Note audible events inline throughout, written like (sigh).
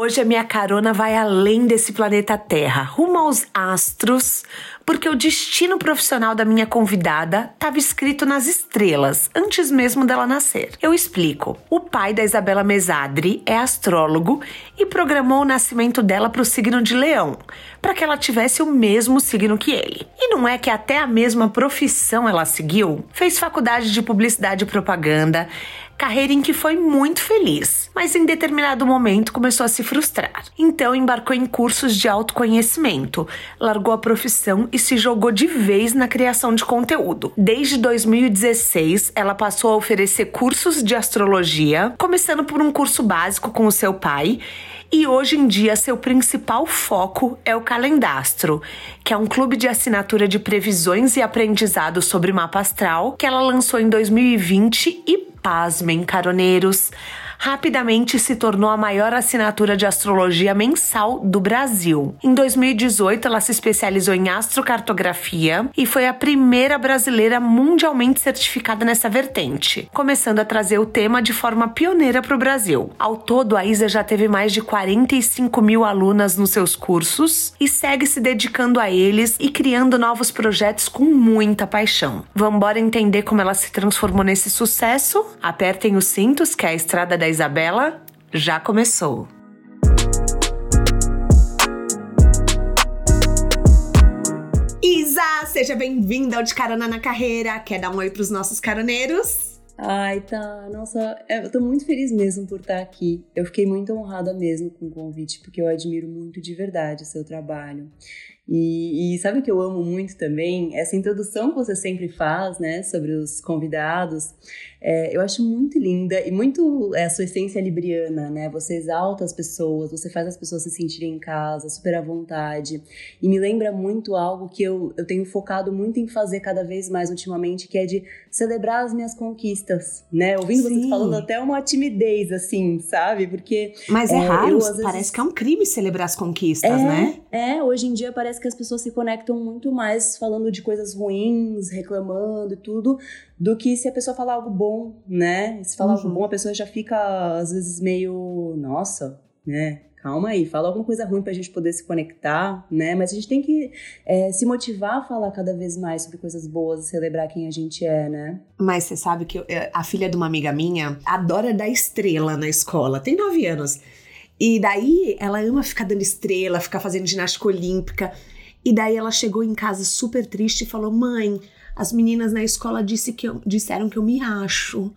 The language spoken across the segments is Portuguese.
Hoje a minha carona vai além desse planeta Terra, rumo aos astros, porque o destino profissional da minha convidada estava escrito nas estrelas, antes mesmo dela nascer. Eu explico. O pai da Isabela Mesadri é astrólogo e programou o nascimento dela para o signo de Leão, para que ela tivesse o mesmo signo que ele. E não é que até a mesma profissão ela seguiu? Fez faculdade de publicidade e propaganda, carreira em que foi muito feliz, mas em determinado momento começou a se frustrar. Então embarcou em cursos de autoconhecimento, largou a profissão e se jogou de vez na criação de conteúdo. Desde 2016, ela passou a oferecer cursos de astrologia, começando por um curso básico com o seu pai e hoje em dia seu principal foco é o Calendastro, que é um clube de assinatura de previsões e aprendizado sobre mapa astral que ela lançou em 2020 e pasmem, caroneiros, rapidamente se tornou a maior assinatura de astrologia mensal do Brasil. Em 2018, ela se especializou em astrocartografia e foi a primeira brasileira mundialmente certificada nessa vertente, começando a trazer o tema de forma pioneira para o Brasil. Ao todo, a Isa já teve mais de 45 mil alunas nos seus cursos e segue se dedicando a eles e criando novos projetos com muita paixão. Vamos embora entender como ela se transformou nesse sucesso? Apertem os cintos que é a estrada da Isabela já começou. Isa, seja bem-vinda ao De Carona na Carreira. Quer dar um oi para os nossos caroneiros? Ai, tá. Nossa, é, eu tô muito feliz mesmo por estar aqui. Eu fiquei muito honrada mesmo com o convite, porque eu admiro muito de verdade o seu trabalho. E, e, sabe o que eu amo muito também? Essa introdução que você sempre faz, né, sobre os convidados. É, eu acho muito linda e muito é, a sua essência libriana, né? Você exalta as pessoas, você faz as pessoas se sentirem em casa, super à vontade. E me lembra muito algo que eu, eu tenho focado muito em fazer cada vez mais ultimamente, que é de celebrar as minhas conquistas, né? Ouvindo Sim. você falando até uma timidez, assim, sabe? Porque. Mas é, é raro, eu, vezes... parece que é um crime celebrar as conquistas, é, né? É, hoje em dia parece que as pessoas se conectam muito mais falando de coisas ruins, reclamando e tudo, do que se a pessoa falar algo bom, né? Se falar uhum. algo bom, a pessoa já fica, às vezes, meio, nossa, né? Calma aí, fala alguma coisa ruim pra gente poder se conectar, né? Mas a gente tem que é, se motivar a falar cada vez mais sobre coisas boas e celebrar quem a gente é, né? Mas você sabe que eu, a filha de uma amiga minha adora dar estrela na escola, tem nove anos. E daí ela ama ficar dando estrela, ficar fazendo ginástica olímpica. E daí ela chegou em casa super triste e falou: Mãe, as meninas na escola disse que eu, disseram que eu me acho.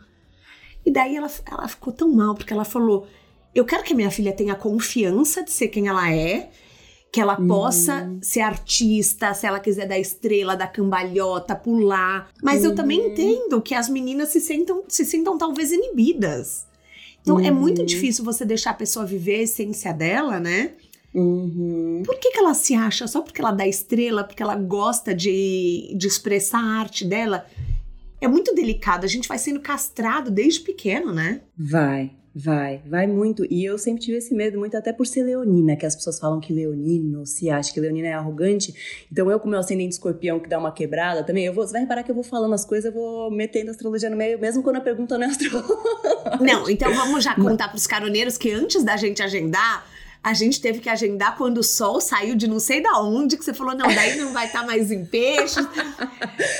E daí ela, ela ficou tão mal, porque ela falou: Eu quero que a minha filha tenha confiança de ser quem ela é, que ela possa uhum. ser artista, se ela quiser dar estrela, dar cambalhota, pular. Mas uhum. eu também uhum. entendo que as meninas se sentam, se sintam talvez inibidas. Então uhum. é muito uhum. difícil você deixar a pessoa viver a essência dela, né? Uhum. Por que, que ela se acha só porque ela dá estrela, porque ela gosta de, de expressar a arte dela? É muito delicado, a gente vai sendo castrado desde pequeno, né? Vai, vai, vai muito. E eu sempre tive esse medo, muito até por ser leonina, que as pessoas falam que leonino se acha que leonina é arrogante. Então eu, com meu ascendente escorpião, que dá uma quebrada também, eu vou, você vai reparar que eu vou falando as coisas, eu vou metendo astrologia no meio, mesmo quando a pergunta não é astrologia. Não, então vamos já (laughs) contar para os caroneiros que antes da gente agendar, a gente teve que agendar quando o sol saiu de não sei da onde, que você falou, não, daí não vai estar tá mais em peixe.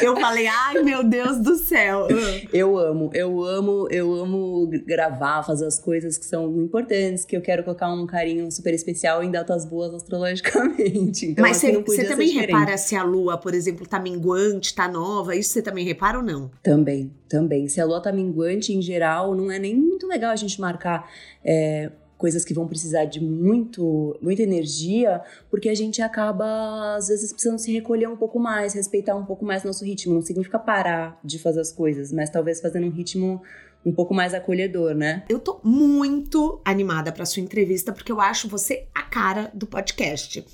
eu falei, ai meu Deus do céu. Eu amo, eu amo, eu amo gravar, fazer as coisas que são importantes, que eu quero colocar um carinho super especial em datas boas astrologicamente. (laughs) Então, Mas assim, você também repara se a lua, por exemplo, tá minguante, tá nova, isso você também repara ou não? Também, também. Se a lua tá minguante, em geral, não é nem muito legal a gente marcar é, coisas que vão precisar de muito, muita energia, porque a gente acaba, às vezes, precisando se recolher um pouco mais, respeitar um pouco mais nosso ritmo. Não significa parar de fazer as coisas, mas talvez fazendo um ritmo um pouco mais acolhedor, né? Eu tô muito animada para sua entrevista, porque eu acho você a cara do podcast.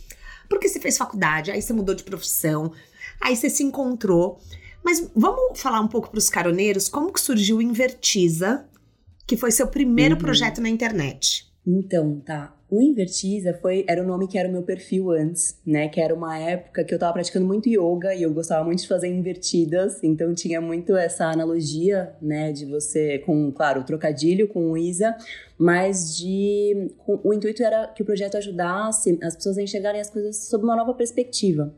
Porque você fez faculdade, aí você mudou de profissão, Aí você se encontrou. Mas vamos falar um pouco para os caroneiros como que surgiu o Invertiza, que foi seu primeiro uhum. projeto na internet. Então, tá. O Invertiza foi, era o nome que era o meu perfil antes, né? Que era uma época que eu tava praticando muito yoga e eu gostava muito de fazer invertidas, então tinha muito essa analogia, né? De você, com, claro, o trocadilho com o Isa, mas de. Com, o intuito era que o projeto ajudasse as pessoas a enxergarem as coisas sob uma nova perspectiva.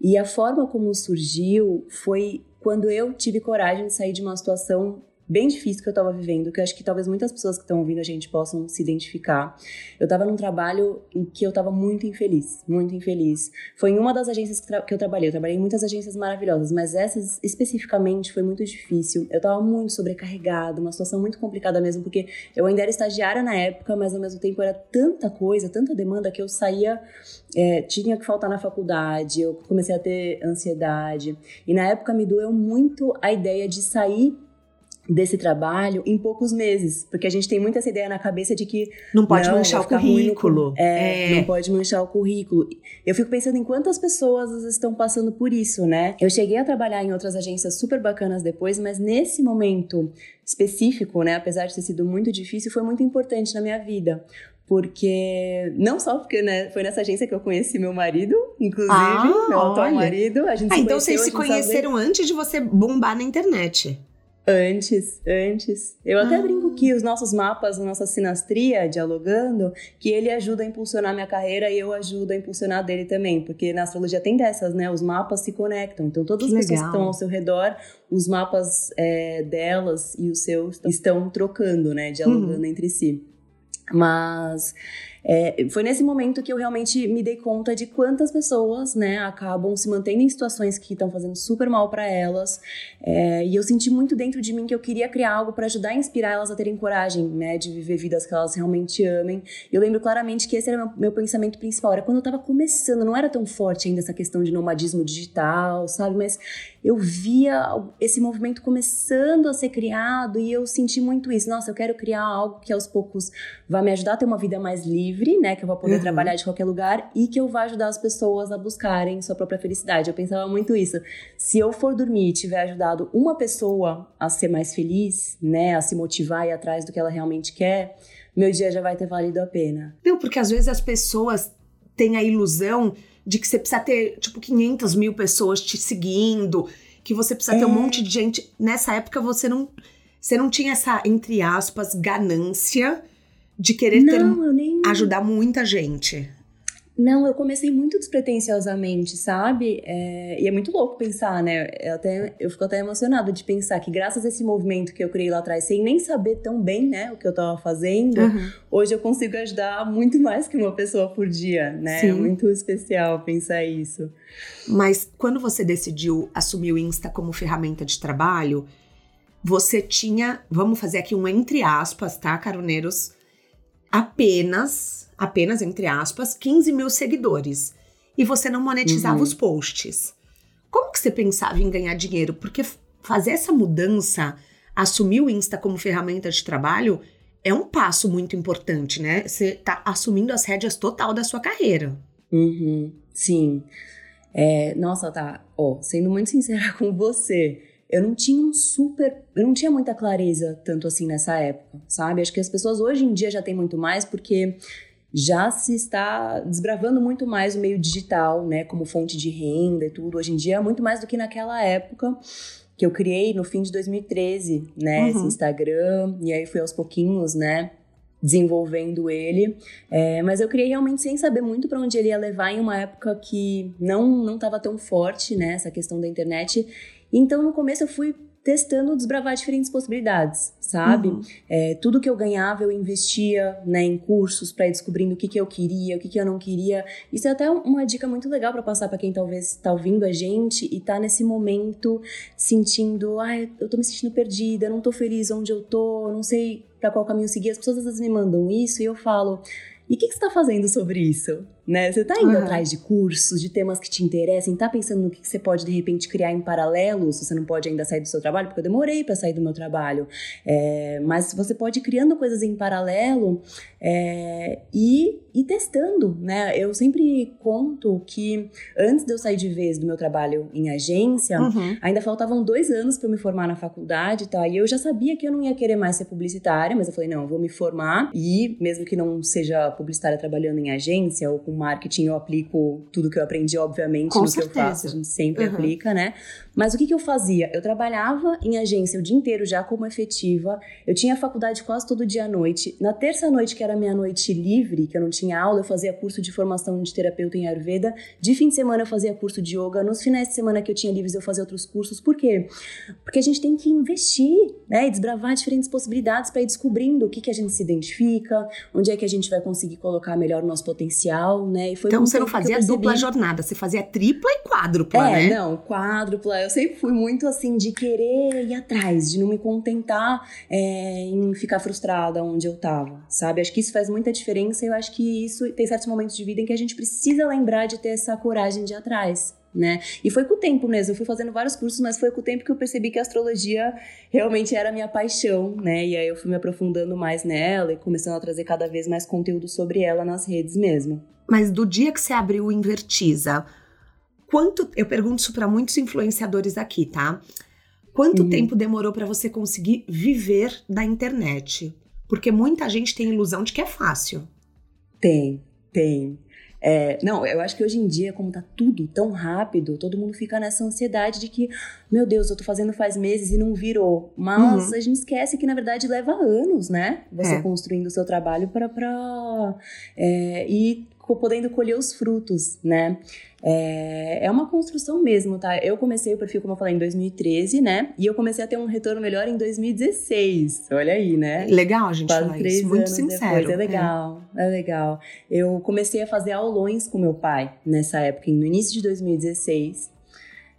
E a forma como surgiu foi quando eu tive coragem de sair de uma situação bem difícil que eu estava vivendo, que eu acho que talvez muitas pessoas que estão ouvindo a gente possam se identificar. Eu estava num trabalho em que eu estava muito infeliz, muito infeliz. Foi em uma das agências que, que, eu trabalhei. Eu trabalhei em muitas agências maravilhosas, mas essas especificamente foi muito difícil. Eu estava muito sobrecarregada, uma situação muito complicada mesmo, porque eu ainda era estagiária na época, mas ao mesmo tempo era tanta coisa, tanta demanda que eu saía, é, tinha que faltar na faculdade, eu comecei a ter ansiedade. E na época me doeu muito a ideia de sair desse trabalho em poucos meses, porque a gente tem muito essa ideia na cabeça de que não pode não, manchar o currículo, é, é, não pode manchar o currículo. Eu fico pensando em quantas pessoas estão passando por isso, né? Eu cheguei a trabalhar em outras agências super bacanas depois, mas nesse momento específico, né, apesar de ter sido muito difícil, foi muito importante na minha vida, porque não só porque né, foi nessa agência que eu conheci meu marido, inclusive, ah, meu atual marido. A gente ah, então vocês se conheceram antes de você bombar na internet. Antes, antes. Eu até ah. brinco que os nossos mapas, a nossa sinastria, dialogando, que ele ajuda a impulsionar minha carreira e eu ajudo a impulsionar dele também. Porque na astrologia tem dessas, né? Os mapas se conectam. Então, todas que as pessoas que estão ao seu redor, os mapas é, delas e os seus estão trocando, né? Dialogando uhum. entre si. Mas é, foi nesse momento que eu realmente me dei conta de quantas pessoas, né, acabam se mantendo em situações que estão fazendo super mal para elas. É, e eu senti muito dentro de mim que eu queria criar algo para ajudar a inspirar elas a terem coragem, né, de viver vidas que elas realmente amem. Eu lembro claramente que esse era meu, meu pensamento principal. Era quando eu tava começando, não era tão forte ainda essa questão de nomadismo digital, sabe? Mas eu via esse movimento começando a ser criado e eu senti muito isso. Nossa, eu quero criar algo que aos poucos vai me ajudar a ter uma vida mais livre, né? Que eu vou poder uhum. trabalhar de qualquer lugar e que eu vá ajudar as pessoas a buscarem sua própria felicidade. Eu pensava muito isso. Se eu for dormir e tiver ajudado uma pessoa a ser mais feliz, né? A se motivar e ir atrás do que ela realmente quer, meu dia já vai ter valido a pena. Não, porque às vezes as pessoas têm a ilusão de que você precisa ter, tipo, 500 mil pessoas te seguindo, que você precisa é. ter um é. monte de gente. Nessa época você não, você não tinha essa, entre aspas, ganância de querer não, ter, nem... ajudar muita gente. Não, eu comecei muito despretensiosamente, sabe? É, e é muito louco pensar, né? Eu, até, eu fico até emocionada de pensar que graças a esse movimento que eu criei lá atrás, sem nem saber tão bem, né, o que eu tava fazendo, uhum. hoje eu consigo ajudar muito mais que uma pessoa por dia, né? É Sim. É muito especial pensar isso. Mas quando você decidiu assumir o Insta como ferramenta de trabalho, você tinha, vamos fazer aqui um entre aspas, tá, caroneiros? Apenas apenas, entre aspas, 15 mil seguidores. E você não monetizava uhum. os posts. Como que você pensava em ganhar dinheiro? Porque fazer essa mudança, assumir o Insta como ferramenta de trabalho, é um passo muito importante, né? Você tá assumindo as rédeas total da sua carreira. Uhum, sim. É, nossa, tá. Ó, sendo muito sincera (laughs) com você, eu não tinha um super. Eu não tinha muita clareza tanto assim nessa época, sabe? Acho que as pessoas hoje em dia já têm muito mais, porque já se está desbravando muito mais o meio digital, né, como fonte de renda e tudo. Hoje em dia, muito mais do que naquela época que eu criei no fim de 2013, né, uhum. esse Instagram, e aí fui aos pouquinhos, né, desenvolvendo ele. É, mas eu criei realmente sem saber muito para onde ele ia levar em uma época que não não estava tão forte, né, essa questão da internet. Então, no começo eu fui testando desbravar diferentes possibilidades, sabe? Uhum. É, tudo que eu ganhava eu investia né, em cursos para ir descobrindo o que, que eu queria, o que, que eu não queria. Isso é até uma dica muito legal para passar para quem talvez está ouvindo a gente e tá nesse momento sentindo, ah, eu tô me sentindo perdida, não tô feliz onde eu tô, não sei para qual caminho seguir. As pessoas às vezes me mandam isso e eu falo, e o que, que você está fazendo sobre isso? Né? Você tá indo uhum. atrás de cursos, de temas que te interessem, tá pensando no que você pode de repente criar em paralelo, se você não pode ainda sair do seu trabalho, porque eu demorei para sair do meu trabalho. É, mas você pode ir criando coisas em paralelo é, e, e testando, né? Eu sempre conto que antes de eu sair de vez do meu trabalho em agência, uhum. ainda faltavam dois anos para eu me formar na faculdade, tá? E eu já sabia que eu não ia querer mais ser publicitária, mas eu falei, não, eu vou me formar e mesmo que não seja publicitária trabalhando em agência ou com marketing, eu aplico tudo que eu aprendi, obviamente, com no certeza. que eu faço, a gente sempre uhum. aplica, né? Mas o que, que eu fazia? Eu trabalhava em agência o dia inteiro já como efetiva, eu tinha faculdade quase todo dia à noite. Na terça noite, que era minha noite livre, que eu não tinha aula, eu fazia curso de formação de terapeuta em Ayurveda. De fim de semana eu fazia curso de yoga. Nos finais de semana que eu tinha livres eu fazia outros cursos. Por quê? Porque a gente tem que investir, né? E desbravar diferentes possibilidades para ir descobrindo o que, que a gente se identifica, onde é que a gente vai conseguir colocar melhor o nosso potencial, né? Então você não fazia dupla jornada, você fazia tripla e quádrupla, é, né? não, quádrupla. Eu sempre fui muito assim de querer ir atrás, de não me contentar é, em ficar frustrada onde eu tava, sabe? Acho que isso faz muita diferença e eu acho que isso tem certos momentos de vida em que a gente precisa lembrar de ter essa coragem de ir atrás. Né? E foi com o tempo mesmo, eu fui fazendo vários cursos, mas foi com o tempo que eu percebi que a astrologia realmente era a minha paixão, né? E aí eu fui me aprofundando mais nela e começando a trazer cada vez mais conteúdo sobre ela nas redes mesmo. Mas do dia que você abriu o Invertiza, quanto eu pergunto isso para muitos influenciadores aqui, tá? Quanto uhum. tempo demorou para você conseguir viver da internet? Porque muita gente tem ilusão de que é fácil. Tem, tem. É, não, eu acho que hoje em dia, como tá tudo tão rápido, todo mundo fica nessa ansiedade de que, meu Deus, eu tô fazendo faz meses e não virou. Mas uhum. a gente esquece que, na verdade, leva anos, né? Você é. construindo o seu trabalho para pra é, ir podendo colher os frutos, né? É, é uma construção mesmo, tá? Eu comecei o perfil, como eu falei, em 2013, né? E eu comecei a ter um retorno melhor em 2016. Olha aí, né? Legal a gente Quase falar três isso. Muito sincero. Depois. É legal, é. é legal. Eu comecei a fazer aulões com meu pai nessa época, no início de 2016.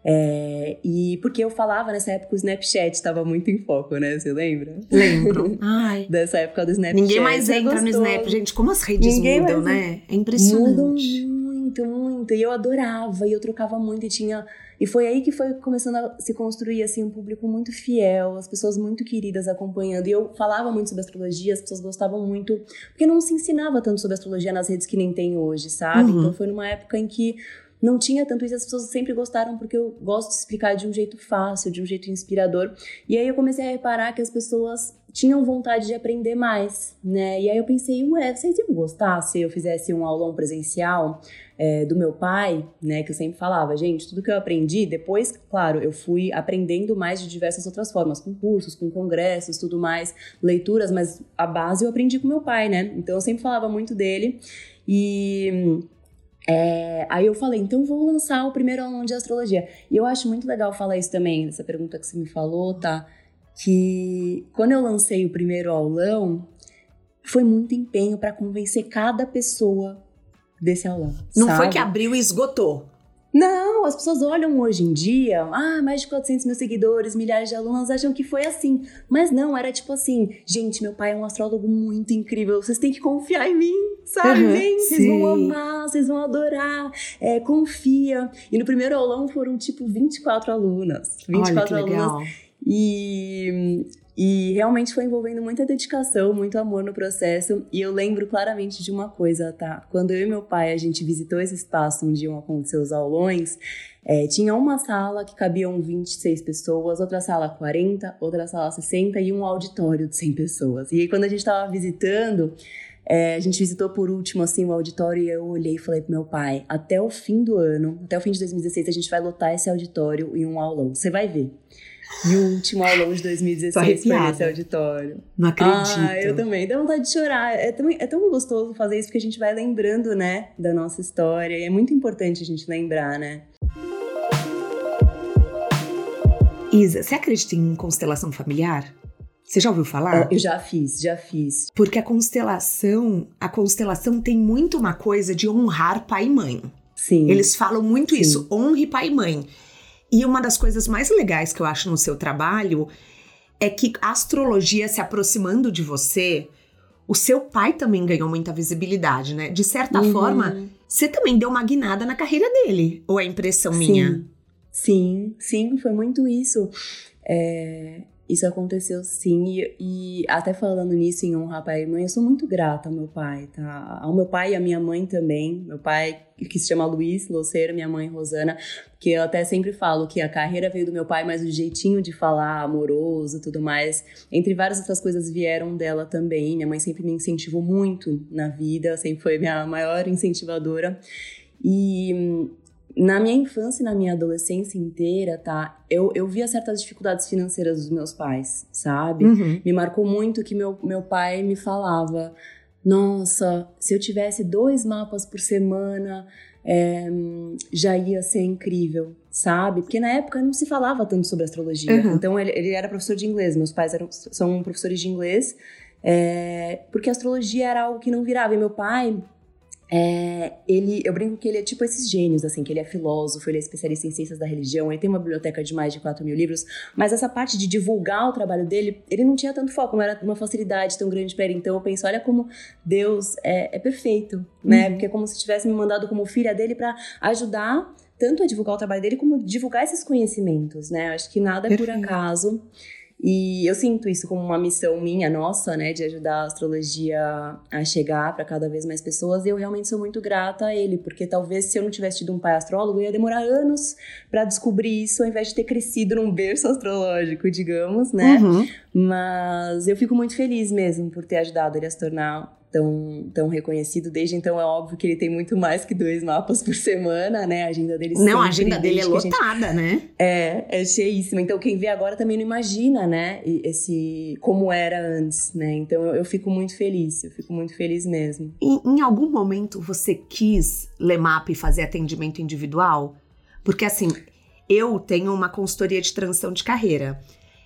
É, e porque eu falava nessa época o Snapchat estava muito em foco, né? Você lembra? Lembro. (laughs) Ai. Dessa época do Snapchat. Ninguém mais entra no Snap, gente. Como as redes Ninguém mudam, né? É impressionante. Mudam muito, muito. E eu adorava, e eu trocava muito, e tinha. E foi aí que foi começando a se construir assim um público muito fiel, as pessoas muito queridas acompanhando. E eu falava muito sobre astrologia, as pessoas gostavam muito, porque não se ensinava tanto sobre astrologia nas redes que nem tem hoje, sabe? Uhum. Então foi numa época em que não tinha tanto isso, as pessoas sempre gostaram porque eu gosto de explicar de um jeito fácil, de um jeito inspirador. E aí eu comecei a reparar que as pessoas tinham vontade de aprender mais, né? E aí eu pensei, ué, vocês iam gostar se eu fizesse um aulão presencial é, do meu pai, né? Que eu sempre falava, gente, tudo que eu aprendi, depois, claro, eu fui aprendendo mais de diversas outras formas, com cursos, com congressos, tudo mais, leituras, mas a base eu aprendi com meu pai, né? Então eu sempre falava muito dele e é, aí eu falei, então vou lançar o primeiro aulão de astrologia. E eu acho muito legal falar isso também, essa pergunta que você me falou, tá? Que quando eu lancei o primeiro aulão, foi muito empenho para convencer cada pessoa desse aulão. Não sabe? foi que abriu e esgotou. Não, as pessoas olham hoje em dia, ah, mais de 400 mil seguidores, milhares de alunos, acham que foi assim. Mas não, era tipo assim, gente, meu pai é um astrólogo muito incrível, vocês têm que confiar em mim, sabe? Uhum, Vem, vocês vão amar, vocês vão adorar, é, confia. E no primeiro aulão foram tipo 24 alunas. 24 Olha, alunas. E e realmente foi envolvendo muita dedicação, muito amor no processo. E eu lembro claramente de uma coisa, tá? Quando eu e meu pai a gente visitou esse espaço onde iam acontecer os aulões, é, tinha uma sala que cabiam 26 pessoas, outra sala 40, outra sala 60 e um auditório de 100 pessoas. E aí quando a gente estava visitando, é, a gente visitou por último assim o auditório e eu olhei e falei pro meu pai: até o fim do ano, até o fim de 2016, a gente vai lotar esse auditório em um aulão. Você vai ver. E o último aulão de 2016 foi nesse auditório. Não acredito. Ah, eu também. Dá vontade de chorar. É tão, é tão gostoso fazer isso porque a gente vai lembrando, né, da nossa história. E é muito importante a gente lembrar, né? Isa, você acredita em constelação familiar? Você já ouviu falar? Eu já fiz, já fiz. Porque a constelação, a constelação tem muito uma coisa de honrar pai e mãe. Sim. Eles falam muito Sim. isso, honre pai e mãe. E uma das coisas mais legais que eu acho no seu trabalho é que a astrologia se aproximando de você, o seu pai também ganhou muita visibilidade, né? De certa uhum. forma, você também deu uma guinada na carreira dele. Ou é impressão sim. minha? Sim, sim, foi muito isso. É, isso aconteceu sim, e, e, até falando nisso em honra pai e mãe, eu sou muito grata ao meu pai, tá? Ao meu pai e à minha mãe também. Meu pai, que se chama Luiz Loceiro, minha mãe Rosana, que eu até sempre falo que a carreira veio do meu pai, mas o jeitinho de falar, amoroso tudo mais, entre várias outras coisas vieram dela também. Minha mãe sempre me incentivou muito na vida, sempre foi minha maior incentivadora. E na minha infância e na minha adolescência inteira, tá? Eu, eu via certas dificuldades financeiras dos meus pais, sabe? Uhum. Me marcou muito que meu, meu pai me falava: Nossa, se eu tivesse dois mapas por semana, é, já ia ser incrível, sabe? Porque na época não se falava tanto sobre astrologia. Uhum. Então ele, ele era professor de inglês, meus pais eram, são professores de inglês, é, porque a astrologia era algo que não virava. E meu pai é, ele, eu brinco que ele é tipo esses gênios, assim, que ele é filósofo, ele é especialista em ciências da religião, ele tem uma biblioteca de mais de 4 mil livros, mas essa parte de divulgar o trabalho dele, ele não tinha tanto foco, não era uma facilidade tão grande para ele. Então eu penso, olha como Deus é, é perfeito, né? Uhum. Porque é como se tivesse me mandado como filha dele para ajudar tanto a divulgar o trabalho dele como divulgar esses conhecimentos, né? Acho que nada é por acaso. E eu sinto isso como uma missão minha, nossa, né, de ajudar a astrologia a chegar para cada vez mais pessoas. E eu realmente sou muito grata a ele, porque talvez se eu não tivesse tido um pai astrólogo, ia demorar anos para descobrir isso, ao invés de ter crescido num berço astrológico, digamos, né? Uhum. Mas eu fico muito feliz mesmo por ter ajudado ele a se tornar tão, tão reconhecido. Desde então é óbvio que ele tem muito mais que dois mapas por semana, né? A agenda dele Não, a agenda dele é lotada, gente... né? É, é cheíssima. Então quem vê agora também não imagina, né? Esse como era antes, né? Então eu, eu fico muito feliz, eu fico muito feliz mesmo. Em, em algum momento você quis ler mapa e fazer atendimento individual? Porque assim, eu tenho uma consultoria de transição de carreira.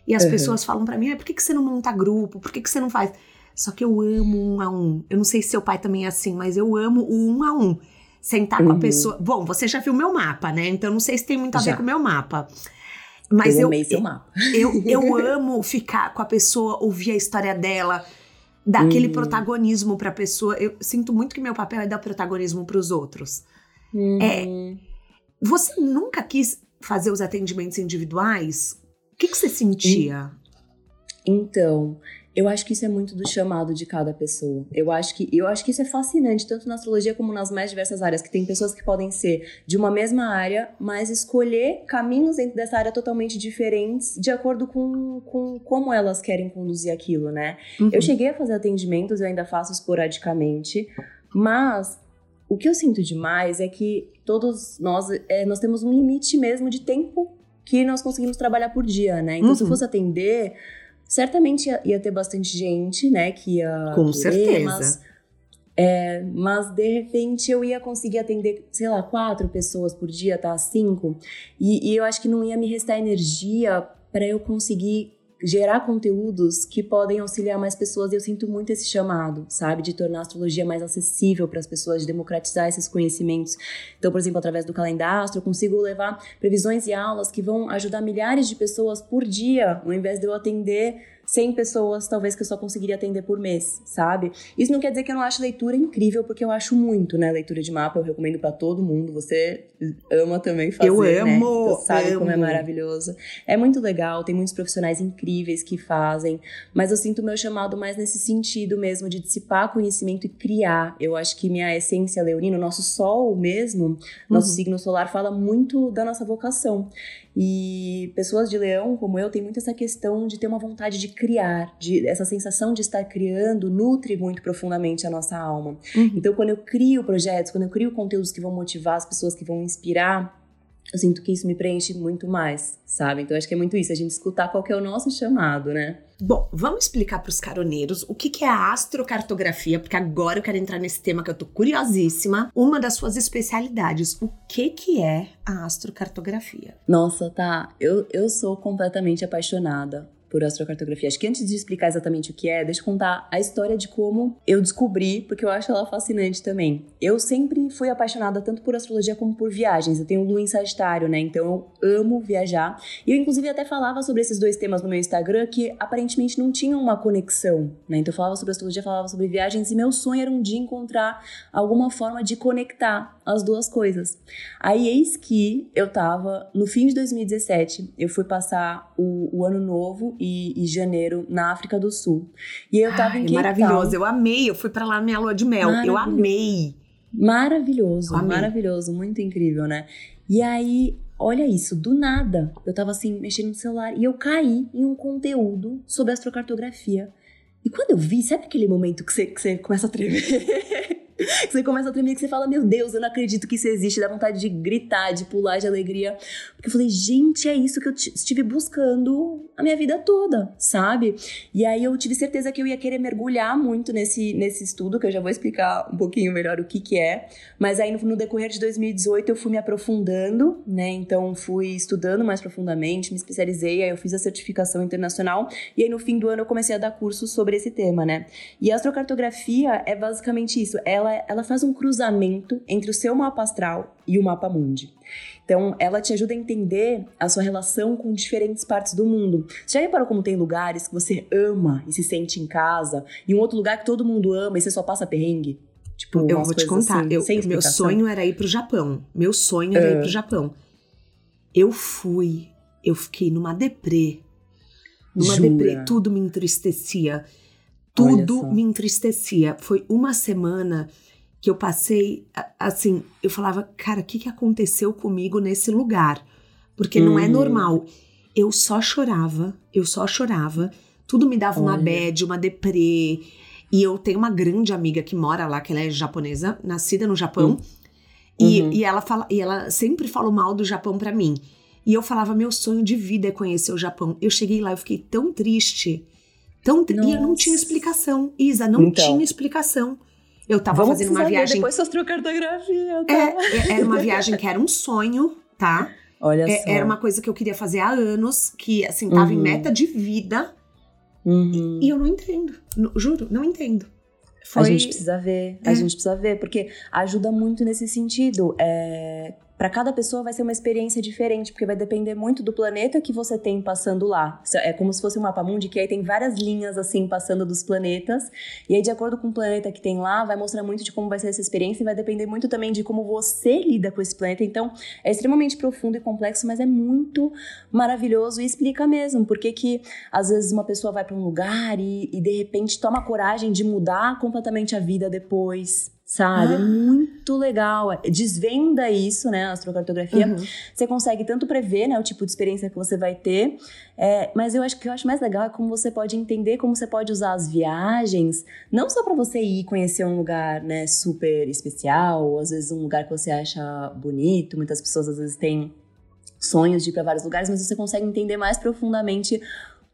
E as uhum. pessoas falam para mim, ah, por que, que você não monta grupo? Por que, que você não faz? Só que eu amo um a um. Eu não sei se seu pai também é assim, mas eu amo o um a um. Sentar uhum. com a uhum. pessoa. Bom, você já viu meu mapa, né? Então não sei se tem muito a já. ver com o meu mapa. Mas eu, eu amei seu mapa. Eu, eu (laughs) amo ficar com a pessoa, ouvir a história dela, dar uhum. aquele protagonismo para a pessoa. Eu sinto muito que meu papel é dar protagonismo para os outros. Uhum. É, você nunca quis fazer os atendimentos individuais? O que, que você sentia? Então, eu acho que isso é muito do chamado de cada pessoa. Eu acho que eu acho que isso é fascinante tanto na astrologia como nas mais diversas áreas, que tem pessoas que podem ser de uma mesma área, mas escolher caminhos dentro dessa área totalmente diferentes de acordo com, com como elas querem conduzir aquilo, né? Uhum. Eu cheguei a fazer atendimentos, eu ainda faço esporadicamente, mas o que eu sinto demais é que todos nós é, nós temos um limite mesmo de tempo que nós conseguimos trabalhar por dia, né? Então, uhum. se eu uhum. fosse atender certamente ia, ia, ter bastante gente, né, que ia. Com querer, certeza. Mas, é, mas de repente eu ia conseguir atender, sei lá, quatro pessoas por dia, tá? Cinco. E, e eu acho que não ia me restar energia para eu conseguir gerar conteúdos que podem auxiliar mais pessoas e eu sinto muito esse chamado, sabe, de tornar a astrologia mais acessível para as pessoas, de democratizar esses conhecimentos. Então, por exemplo, através do calendário, eu consigo levar previsões e aulas que vão ajudar milhares de pessoas por dia, ao invés de eu atender 100 pessoas, talvez que eu só conseguiria atender por mês, sabe? Isso não quer dizer que eu não acho leitura incrível, porque eu acho muito, né? Leitura de mapa, eu recomendo para todo mundo. Você ama também fazer, Eu né? amo! Você sabe amo. como é maravilhoso. É muito legal, tem muitos profissionais incríveis que fazem, mas eu sinto o meu chamado mais nesse sentido mesmo, de dissipar conhecimento e criar. Eu acho que minha essência leonina, o nosso sol mesmo, nosso uhum. signo solar, fala muito da nossa vocação. E pessoas de leão, como eu, têm muito essa questão de ter uma vontade de criar, de essa sensação de estar criando nutre muito profundamente a nossa alma. Uhum. Então, quando eu crio projetos, quando eu crio conteúdos que vão motivar as pessoas, que vão inspirar, eu sinto que isso me preenche muito mais, sabe? Então acho que é muito isso, a gente escutar qual que é o nosso chamado, né? Bom, vamos explicar para os caroneiros o que, que é a astrocartografia, porque agora eu quero entrar nesse tema que eu tô curiosíssima. Uma das suas especialidades, o que que é a astrocartografia? Nossa, tá. Eu, eu sou completamente apaixonada por astrocartografia. Acho que antes de explicar exatamente o que é, deixa eu contar a história de como eu descobri, porque eu acho ela fascinante também. Eu sempre fui apaixonada tanto por astrologia como por viagens. Eu tenho lua em Sagitário, né? Então eu amo viajar. E eu, inclusive, até falava sobre esses dois temas no meu Instagram que aparentemente não tinham uma conexão, né? Então eu falava sobre astrologia, falava sobre viagens e meu sonho era um dia encontrar alguma forma de conectar as duas coisas. Aí eis que eu tava no fim de 2017, eu fui passar o, o ano novo e, e, janeiro na África do Sul. E eu tava Ai, em Cape Maravilhoso, Town. eu amei, eu fui para lá na minha lua de mel, eu amei. Maravilhoso, amei. maravilhoso, muito incrível, né? E aí Olha isso, do nada. Eu tava assim, mexendo no celular e eu caí em um conteúdo sobre astrocartografia. E quando eu vi, sabe aquele momento que você, que você começa a tremer? (laughs) (laughs) você começa a tremer que você fala, meu Deus, eu não acredito que isso existe, dá vontade de gritar, de pular de alegria. Porque eu falei, gente, é isso que eu estive buscando a minha vida toda, sabe? E aí eu tive certeza que eu ia querer mergulhar muito nesse, nesse estudo, que eu já vou explicar um pouquinho melhor o que que é. Mas aí no, no decorrer de 2018 eu fui me aprofundando, né? Então fui estudando mais profundamente, me especializei, aí eu fiz a certificação internacional e aí no fim do ano eu comecei a dar cursos sobre esse tema, né? E a astrocartografia é basicamente isso, ela ela, ela faz um cruzamento entre o seu mapa astral e o mapa mundi. Então, ela te ajuda a entender a sua relação com diferentes partes do mundo. Você já reparou como tem lugares que você ama e se sente em casa, e um outro lugar que todo mundo ama e você só passa perrengue? Tipo, eu vou te contar. Assim, eu, meu sonho era ir pro Japão. Meu sonho era ir pro ah. Japão. Eu fui, eu fiquei numa deprê. Numa Jura? deprê, tudo me entristecia. Tudo me entristecia. Foi uma semana que eu passei, assim, eu falava, cara, o que, que aconteceu comigo nesse lugar? Porque não é uhum. normal. Eu só chorava, eu só chorava. Tudo me dava Olha. uma bad, uma deprê. E eu tenho uma grande amiga que mora lá, que ela é japonesa, nascida no Japão. Uhum. E, e, ela fala, e ela sempre falou mal do Japão para mim. E eu falava, meu sonho de vida é conhecer o Japão. Eu cheguei lá, eu fiquei tão triste então, Nossa. e não tinha explicação. Isa, não então. tinha explicação. Eu tava Vamos fazendo uma viagem. Depois sua cartografia. Tá? É, é, era uma viagem que era um sonho, tá? Olha é, só. Era uma coisa que eu queria fazer há anos, que assim, tava uhum. em meta de vida. Uhum. E, e, eu não entendo. juro, não entendo. Foi... A gente precisa ver, a é. gente precisa ver, porque ajuda muito nesse sentido. É, para cada pessoa vai ser uma experiência diferente, porque vai depender muito do planeta que você tem passando lá. É como se fosse um mapa mundi, que aí tem várias linhas assim passando dos planetas. E aí, de acordo com o planeta que tem lá, vai mostrar muito de como vai ser essa experiência e vai depender muito também de como você lida com esse planeta. Então, é extremamente profundo e complexo, mas é muito maravilhoso e explica mesmo porque que às vezes uma pessoa vai para um lugar e, e de repente toma coragem de mudar completamente a vida depois sabe? É ah. É muito legal. Desvenda isso, né? A astrocartografia. Uhum. Você consegue tanto prever, né? O tipo de experiência que você vai ter. É, mas eu acho que eu acho mais legal é como você pode entender como você pode usar as viagens, não só para você ir conhecer um lugar, né? Super especial, ou às vezes um lugar que você acha bonito. Muitas pessoas às vezes têm sonhos de ir para vários lugares, mas você consegue entender mais profundamente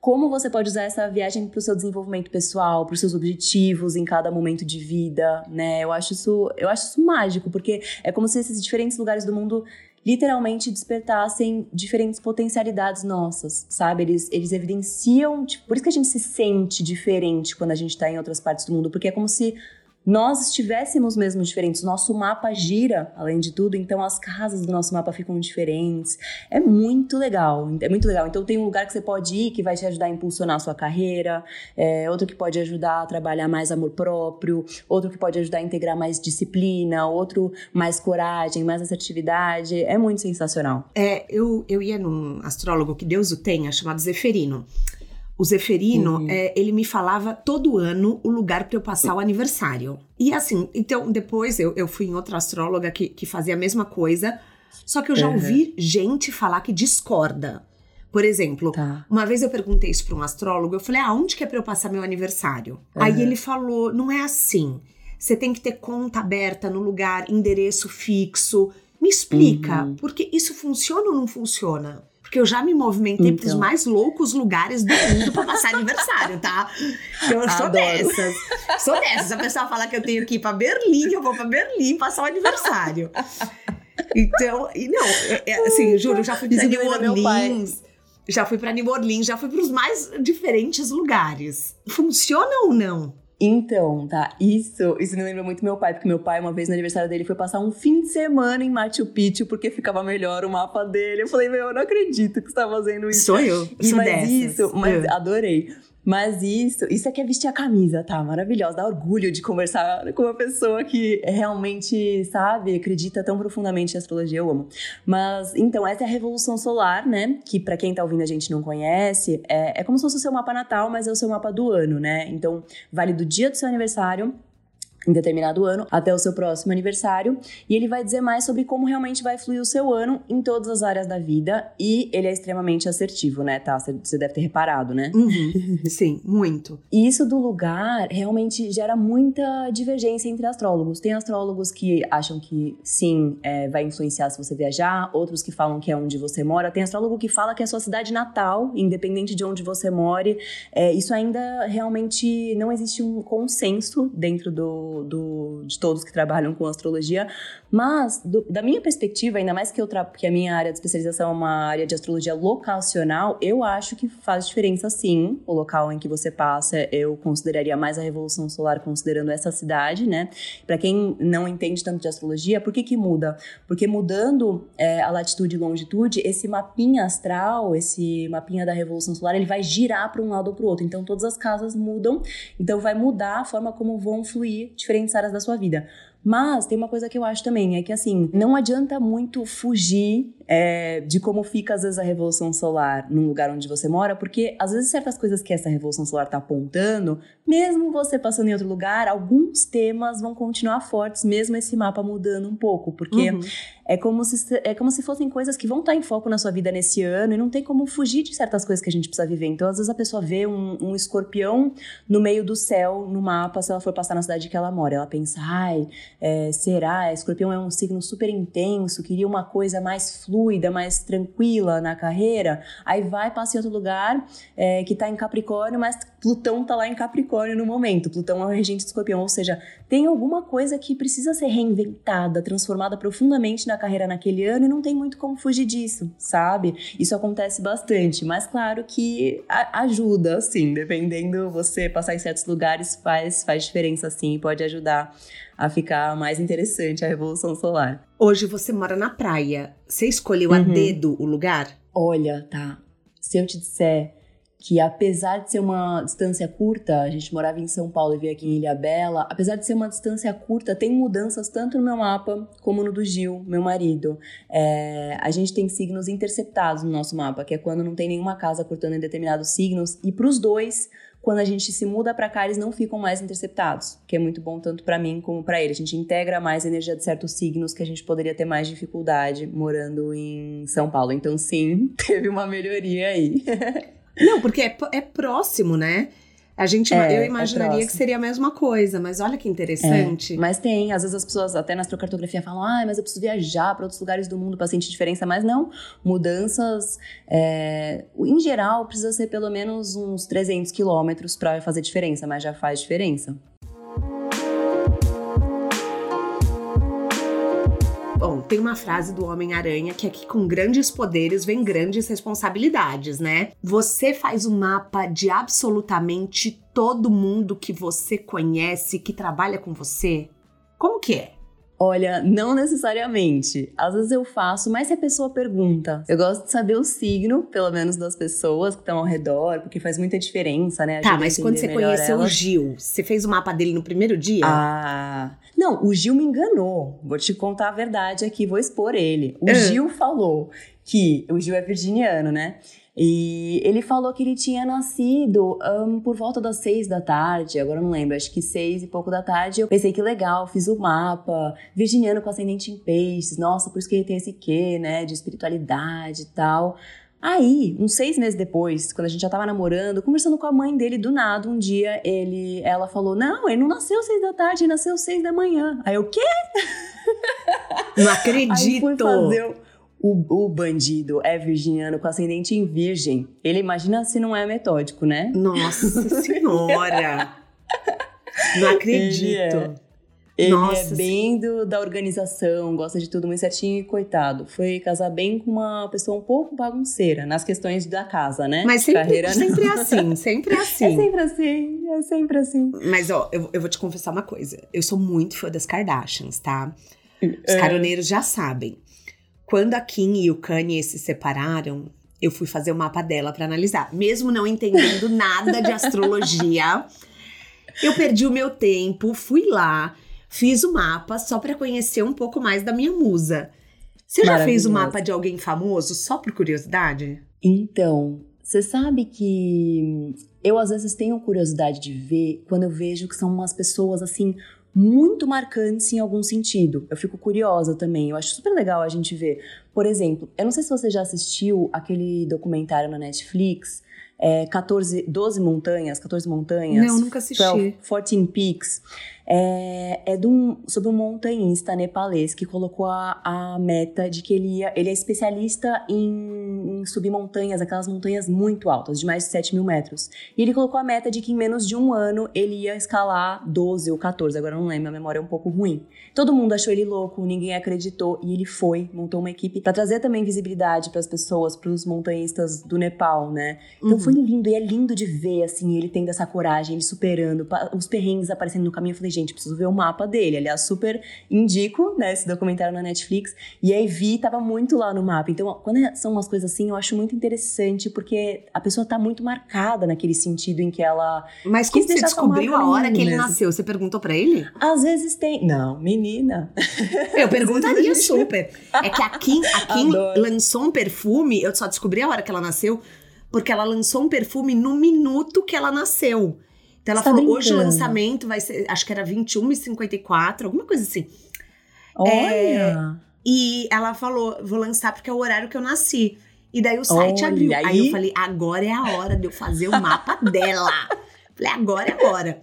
como você pode usar essa viagem para o seu desenvolvimento pessoal, para os seus objetivos em cada momento de vida, né? Eu acho isso, eu acho isso mágico, porque é como se esses diferentes lugares do mundo literalmente despertassem diferentes potencialidades nossas, sabe? Eles, eles evidenciam, tipo, por isso que a gente se sente diferente quando a gente está em outras partes do mundo, porque é como se nós estivéssemos mesmo diferentes. Nosso mapa gira, além de tudo, então as casas do nosso mapa ficam diferentes. É muito legal, é muito legal. Então tem um lugar que você pode ir que vai te ajudar a impulsionar a sua carreira, é, outro que pode ajudar a trabalhar mais amor próprio, outro que pode ajudar a integrar mais disciplina, outro mais coragem, mais assertividade. É muito sensacional. É, eu, eu ia num astrólogo que Deus o tenha, chamado Zeferino. O Zeferino, uhum. é, ele me falava todo ano o lugar para eu passar o aniversário. E assim, então depois eu, eu fui em outra astróloga que, que fazia a mesma coisa, só que eu já uhum. ouvi gente falar que discorda. Por exemplo, tá. uma vez eu perguntei isso para um astrólogo, eu falei, ah, onde que é para eu passar meu aniversário? Uhum. Aí ele falou, não é assim. Você tem que ter conta aberta no lugar, endereço fixo. Me explica, uhum. porque isso funciona ou não funciona? Porque eu já me movimentei então. pros mais loucos lugares do mundo para passar aniversário, tá? Eu sou Adoro. dessas. Sou dessas. A pessoa fala que eu tenho que ir pra Berlim, eu vou pra Berlim passar o aniversário. Então, e não, é, é, assim, juro, eu já fui pra New Orleans. Já fui para New Orleans, já fui para os mais diferentes lugares. Funciona ou não? Então, tá, isso, isso me lembra muito meu pai, porque meu pai, uma vez no aniversário dele, foi passar um fim de semana em Machu Picchu, porque ficava melhor o mapa dele. Eu falei, meu, eu não acredito que você tá fazendo isso. Sou eu, sou mas dessas. isso, mas Eu. adorei. Mas isso, isso é que é vestir a camisa, tá? Maravilhosa. Dá orgulho de conversar com uma pessoa que realmente, sabe, acredita tão profundamente em astrologia. Eu amo. Mas, então, essa é a Revolução Solar, né? Que pra quem tá ouvindo a gente não conhece, é, é como se fosse o seu mapa natal, mas é o seu mapa do ano, né? Então, vale do dia do seu aniversário em determinado ano até o seu próximo aniversário e ele vai dizer mais sobre como realmente vai fluir o seu ano em todas as áreas da vida e ele é extremamente assertivo, né, tá? Você deve ter reparado, né? Uhum. (laughs) Sim, muito. E isso do lugar realmente gera muita divergência entre astrólogos. Tem astrólogos que acham que sim, é, vai influenciar se você viajar, outros que falam que é onde você mora. Tem astrólogo que fala que é a sua cidade natal, independente de onde você more. É, isso ainda realmente não existe um consenso dentro do, do, de todos que trabalham com astrologia. Mas, do, da minha perspectiva, ainda mais que eu tra que a minha área de especialização é uma área de astrologia locacional, eu acho que faz diferença sim o local em que você passa. Eu consideraria mais a Revolução Solar considerando essa cidade, né? Para quem não entende tanto de astrologia, por que que muda? Porque mudando é, a latitude e longitude, esse mapinha astral, esse mapinha da Revolução Solar, ele vai girar para um lado ou para o outro. Então todas as casas mudam, então vai mudar a forma como vão fluir diferentes áreas da sua vida. Mas tem uma coisa que eu acho também, é que assim, não adianta muito fugir é, de como fica às vezes a revolução solar num lugar onde você mora, porque às vezes certas coisas que essa revolução solar tá apontando, mesmo você passando em outro lugar, alguns temas vão continuar fortes, mesmo esse mapa mudando um pouco, porque Uhum. é como se é como se fossem coisas que vão estar em foco na sua vida nesse ano e não tem como fugir de certas coisas que a gente precisa viver. Então, às vezes a pessoa vê um, um escorpião no meio do céu no mapa, se ela for passar na cidade que ela mora, ela pensa, ai, é, será? Escorpião é um signo super intenso, queria uma coisa mais fluida, mais tranquila na carreira. Aí vai, passa em outro lugar é, que tá em Capricórnio, mas Plutão tá lá em Capricórnio no momento. Plutão é o regente de escorpião, ou seja, tem alguma coisa que precisa ser reinventada, transformada profundamente na carreira naquele ano e não tem muito como fugir disso, sabe? Isso acontece bastante, mas claro que ajuda, assim, dependendo você passar em certos lugares faz, faz diferença, sim, pode ajudar a ficar mais interessante a Revolução Solar. Hoje você mora na praia. Você escolheu a Uhum. dedo o lugar? Olha, tá, se eu te disser que apesar de ser uma distância curta, a gente morava em São Paulo e veio aqui em Ilha Bela, apesar de ser uma distância curta, tem mudanças tanto no meu mapa como no do Gil, meu marido. É, a gente tem signos interceptados no nosso mapa, que é quando não tem nenhuma casa cortando em determinados signos, e pros dois, quando a gente se muda pra cá, eles não ficam mais interceptados, que é muito bom tanto pra mim como pra ele. A gente integra mais energia de certos signos que a gente poderia ter mais dificuldade morando em São Paulo. Então, sim, (laughs) teve uma melhoria aí. (laughs) Não, porque é, é próximo, né? A gente, É, eu é imaginaria que próximo. seria a mesma coisa, mas olha que interessante. Mas tem, às vezes as pessoas até na astrocartografia falam, ah, mas eu preciso viajar para outros lugares do mundo para sentir diferença, mas não. Mudanças, é, em geral, precisa ser pelo menos uns 300 quilômetros para fazer diferença, mas já faz diferença. Tem uma frase do Homem-Aranha que é que com grandes poderes vem grandes responsabilidades, né? Você faz um mapa de absolutamente todo mundo que você conhece, que trabalha com você? Como que é? Olha, não necessariamente. Às vezes eu faço, mas se a pessoa pergunta, eu gosto de saber o signo, pelo menos das pessoas que estão ao redor, porque faz muita diferença, né? Tá, mas quando você conheceu o elas. Gil, você fez o mapa dele no primeiro dia? Ah, não, o Gil me enganou. Vou te contar a verdade aqui, vou expor ele. O Ah. Gil falou que o Gil é virginiano, né? E ele falou que ele tinha nascido ahn, por volta das seis da tarde, agora eu não lembro, acho que seis e pouco da tarde. Eu pensei que legal, fiz o mapa, virginiano com ascendente em peixes, nossa, por isso que ele tem esse quê, né, de espiritualidade e tal. Aí, uns seis meses depois, quando a gente já tava namorando, conversando com a mãe dele, do nada, um dia, ele, ela falou, não, ele não nasceu seis da tarde, ele nasceu seis da manhã. Aí eu, quê? Não Aí fui acredito! fazer o, o, bandido é virginiano com ascendente em virgem. Ele imagina se não é metódico, né? Nossa (laughs) senhora! Não acredito. Ele é. Ele é Nossa, é bem do, da organização, gosta de tudo muito certinho e coitado. Foi casar bem com uma pessoa um pouco bagunceira nas questões da casa, né? Mas sempre, Carreira, sempre é assim, sempre é (laughs) assim. É sempre assim, é sempre assim. Mas ó, eu, eu vou te confessar uma coisa. Eu sou muito fã das Kardashians, tá? Os caroneiros já sabem. Quando a Kim e o Kanye se separaram, eu fui fazer o mapa dela para analisar. Mesmo não entendendo (laughs) nada de astrologia, eu perdi o meu tempo, fui lá, fiz o mapa só para conhecer um pouco mais da minha musa. Você já fez o mapa de alguém famoso só por curiosidade? Então, você sabe que eu às vezes tenho curiosidade de ver quando eu vejo que são umas pessoas assim muito marcantes em algum sentido. Eu fico curiosa também. Eu acho super legal a gente ver. Por exemplo, eu não sei se você já assistiu aquele documentário na Netflix, é, 14, 12 montanhas, 14 montanhas. Não, nunca assisti. 12, 14 Peaks é, é um, sobre um montanhista nepalês que colocou a, a, meta de que ele ia. Ele é especialista em, em, subir montanhas, aquelas montanhas muito altas, de mais de 7 mil metros. E ele colocou a meta de que em menos de um ano ele ia escalar 12 ou 14, agora não lembro, a memória é um pouco ruim. Todo mundo achou ele louco, ninguém acreditou e ele foi, montou uma equipe para trazer também visibilidade para as pessoas, para os montanhistas do Nepal, né? Então uhum. foi lindo e é lindo de ver, assim, ele tendo essa coragem, ele superando, os perrengues aparecendo no caminho. Eu falei, gente, preciso ver o mapa dele. Aliás, super indico, né, esse documentário na Netflix. E aí vi, tava muito lá no mapa. Então, quando é, são umas coisas assim, eu acho muito interessante, porque a pessoa tá muito marcada naquele sentido em que ela. Mas como você descobriu a hora que ele nasceu? Você perguntou para ele? Às vezes tem. Não, menina. Eu perguntaria (laughs) super. É que a Kim, a Kim lançou um perfume, eu só descobri a hora que ela nasceu, porque ela lançou um perfume no minuto que ela nasceu. Então ela Você tá falou, tá hoje o lançamento vai ser, acho que era 21 e 54, alguma coisa assim. Olha! É, e ela falou, vou lançar porque é o horário que eu nasci. E daí o site Olha, abriu. Aí? aí eu falei, agora é a hora de eu fazer o mapa dela. (laughs) Falei, agora é agora.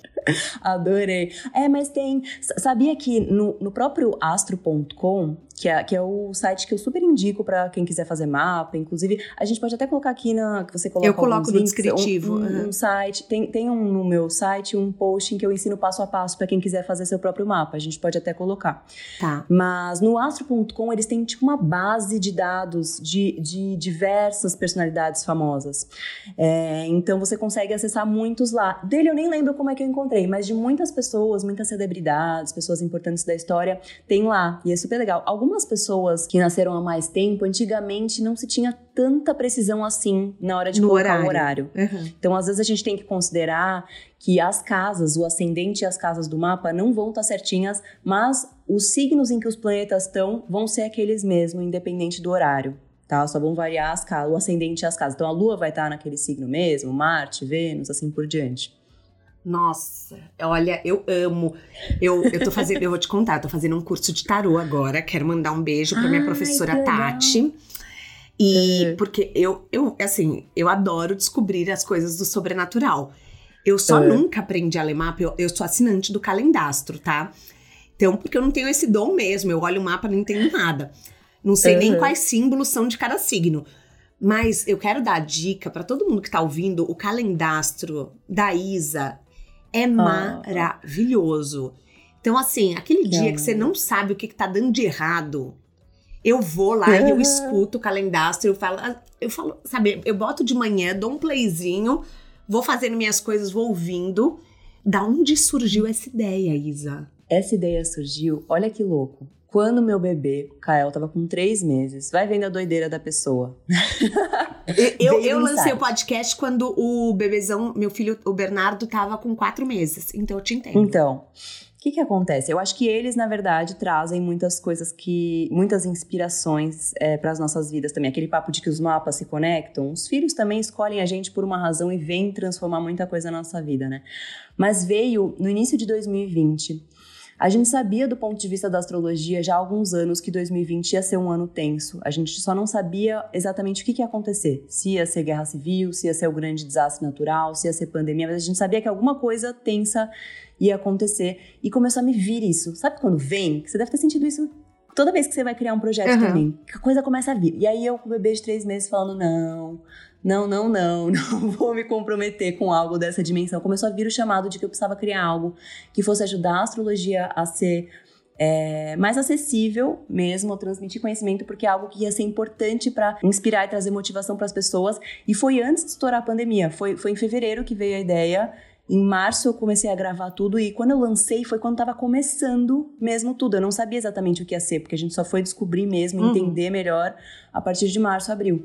Adorei. É, mas tem. Sabia que no, no próprio astro.com que é, que é o site que eu super indico para quem quiser fazer mapa. Inclusive, a gente pode até colocar aqui na. que você coloca Eu coloco no links, descritivo. Um, um, um, site. Tem, tem um no meu site um post em que eu ensino passo a passo para quem quiser fazer seu próprio mapa. A gente pode até colocar. Tá. Mas no astro.com eles têm tipo uma base de dados de, de diversas personalidades famosas. É, então você consegue acessar muitos lá. Dele eu nem lembro como é que eu encontrei, mas de muitas pessoas, muitas celebridades, pessoas importantes da história, tem lá. E é super legal. Algumas algumas pessoas que nasceram há mais tempo, antigamente não se tinha tanta precisão assim na hora de no colocar horário. o horário. Uhum. Então, às vezes a gente tem que considerar que as casas, o ascendente e as casas do mapa não vão estar certinhas, mas os signos em que os planetas estão vão ser aqueles mesmo, independente do horário. Tá? Só vão variar as casas, o ascendente e as casas. Então a Lua vai estar naquele signo mesmo, Marte, Vênus, assim por diante. Nossa, olha, eu amo. Eu, eu tô fazendo, eu vou te contar, eu tô fazendo um curso de tarô agora. Quero mandar um beijo pra minha Ai, professora Tati. E uhum. porque eu, eu, assim, eu adoro descobrir as coisas do sobrenatural. Eu só uhum. nunca aprendi a ler mapa, eu, eu sou assinante do calendastro, tá? Então, porque eu não tenho esse dom mesmo, eu olho o mapa e não entendo nada. Não sei uhum. nem quais símbolos são de cada signo. Mas eu quero dar a dica para todo mundo que tá ouvindo, o calendastro da Isa é ah. maravilhoso. Então, assim, aquele dia que você não sabe o que, que tá dando de errado, eu vou lá e eu escuto o calendastro, eu falo, ah, eu falo, sabe, eu boto de manhã, dou um playzinho, vou fazendo minhas coisas, vou ouvindo. Da onde surgiu essa ideia, Isa? Essa ideia surgiu, olha que louco. Quando meu bebê, Kael, tava com três meses, vai vendo a doideira da pessoa. (laughs) eu, eu, lancei o podcast quando o bebezão, meu filho, o Bernardo, tava com quatro meses. Então eu te entendo. Então. O que, que acontece? Eu acho que eles, na verdade, trazem muitas coisas que. muitas inspirações é, para as nossas vidas também. Aquele papo de que os mapas se conectam. Os filhos também escolhem a gente por uma razão e vêm transformar muita coisa na nossa vida, né? Mas veio no início de 2020 a gente sabia do ponto de vista da astrologia já há alguns anos que 2020 ia ser um ano tenso. A gente só não sabia exatamente o que, ia acontecer. Se ia ser guerra civil, se ia ser o grande desastre natural, se ia ser pandemia, mas a gente sabia que alguma coisa tensa ia acontecer. E começou a me vir isso. Sabe quando vem? Você deve ter sentido isso toda vez que você vai criar um projeto uhum. também, a coisa começa a vir. E aí eu com o bebê de três meses falando, não, não, não, não, (laughs) não vou me comprometer com algo dessa dimensão. Começou a vir o chamado de que eu precisava criar algo que fosse ajudar a astrologia a ser é, mais acessível mesmo, transmitir conhecimento, porque é algo que ia ser importante para inspirar e trazer motivação para as pessoas. E foi antes de estourar a pandemia, foi, foi em fevereiro que veio a ideia. Em março eu comecei a gravar tudo e quando eu lancei foi quando estava começando mesmo tudo. Eu não sabia exatamente o que ia ser, porque a gente só foi descobrir mesmo, uhum. entender melhor a partir de março, abril.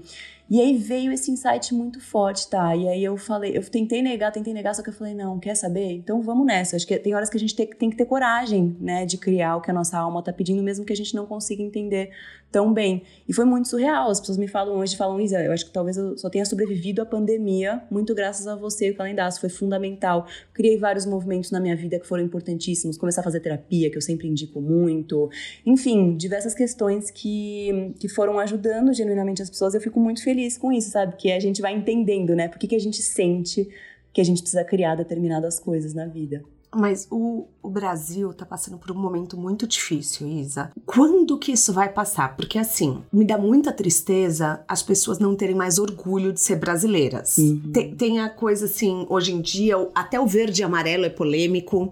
E aí veio esse insight muito forte, tá? E aí eu falei, eu tentei negar, tentei negar, só que eu falei, não, quer saber? Então vamos nessa. Acho que tem horas que a gente tem, tem que ter coragem, né, de criar o que a nossa alma tá pedindo, mesmo que a gente não consiga entender tão bem. E foi muito surreal. As pessoas me falam hoje, falam, Isa, eu acho que talvez eu só tenha sobrevivido à pandemia, muito graças a você e o calendário. Foi fundamental. Criei vários movimentos na minha vida que foram importantíssimos. Começar a fazer terapia, que eu sempre indico muito. Enfim, diversas questões que, que foram ajudando genuinamente as pessoas. Eu fico muito feliz com isso, sabe? Que a gente vai entendendo, né? Por que, que a gente sente que a gente precisa criar determinadas coisas na vida. Mas o, o Brasil está passando por um momento muito difícil, Isa. Quando que isso vai passar? Porque assim, me dá muita tristeza as pessoas não terem mais orgulho de ser brasileiras. Uhum. Tem, tem, a coisa assim, hoje em dia, até o verde e amarelo é polêmico.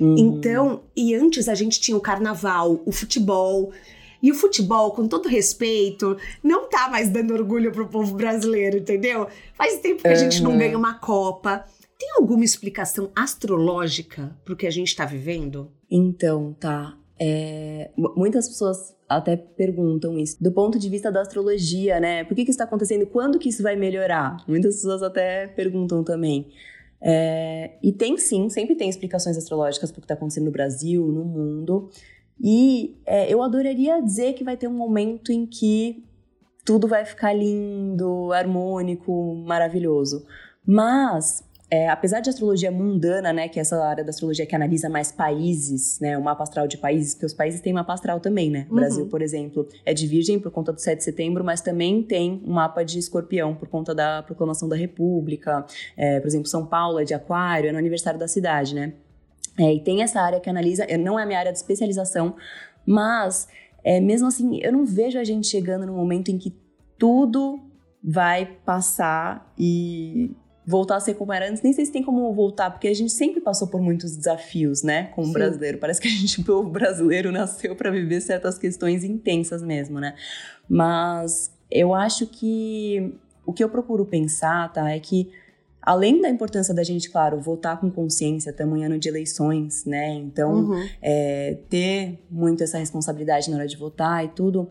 Uhum. Então, e antes a gente tinha o carnaval, o futebol. E o futebol, com todo respeito, não tá mais dando orgulho pro povo brasileiro, entendeu? Faz tempo que a gente não ganha uma Copa. Tem alguma explicação astrológica para o que a gente está vivendo? Então, tá. É, muitas pessoas até perguntam isso do ponto de vista da astrologia, né? Por que, que isso está acontecendo? Quando que isso vai melhorar? Muitas pessoas até perguntam também. É, e tem sim, sempre tem explicações astrológicas para o que está acontecendo no Brasil, no mundo. E é, eu adoraria dizer que vai ter um momento em que tudo vai ficar lindo, harmônico, maravilhoso. Mas é, apesar de astrologia mundana, né, que é essa área da astrologia que analisa mais países, né, o mapa astral de países, porque os países têm mapa astral também, né? O uhum. Brasil, por exemplo, é de Virgem por conta do 7 de setembro, mas também tem um mapa de Escorpião por conta da proclamação da República. É, por exemplo, São Paulo é de Aquário, é no aniversário da cidade, né? É, e tem essa área que analisa, é, não é a minha área de especialização, mas é, mesmo assim, eu não vejo a gente chegando no momento em que tudo vai passar e voltar a ser como era antes. Nem sei se tem como voltar, porque a gente sempre passou por muitos desafios, né, como Sim. brasileiro. Parece que a gente, (laughs) o povo brasileiro, nasceu para viver certas questões intensas mesmo, né? Mas eu acho que o que eu procuro pensar, tá, é que além da importância da gente, claro, votar com consciência, estamos em ano de eleições, né? Então, uhum. é, ter muito essa responsabilidade na hora de votar e tudo,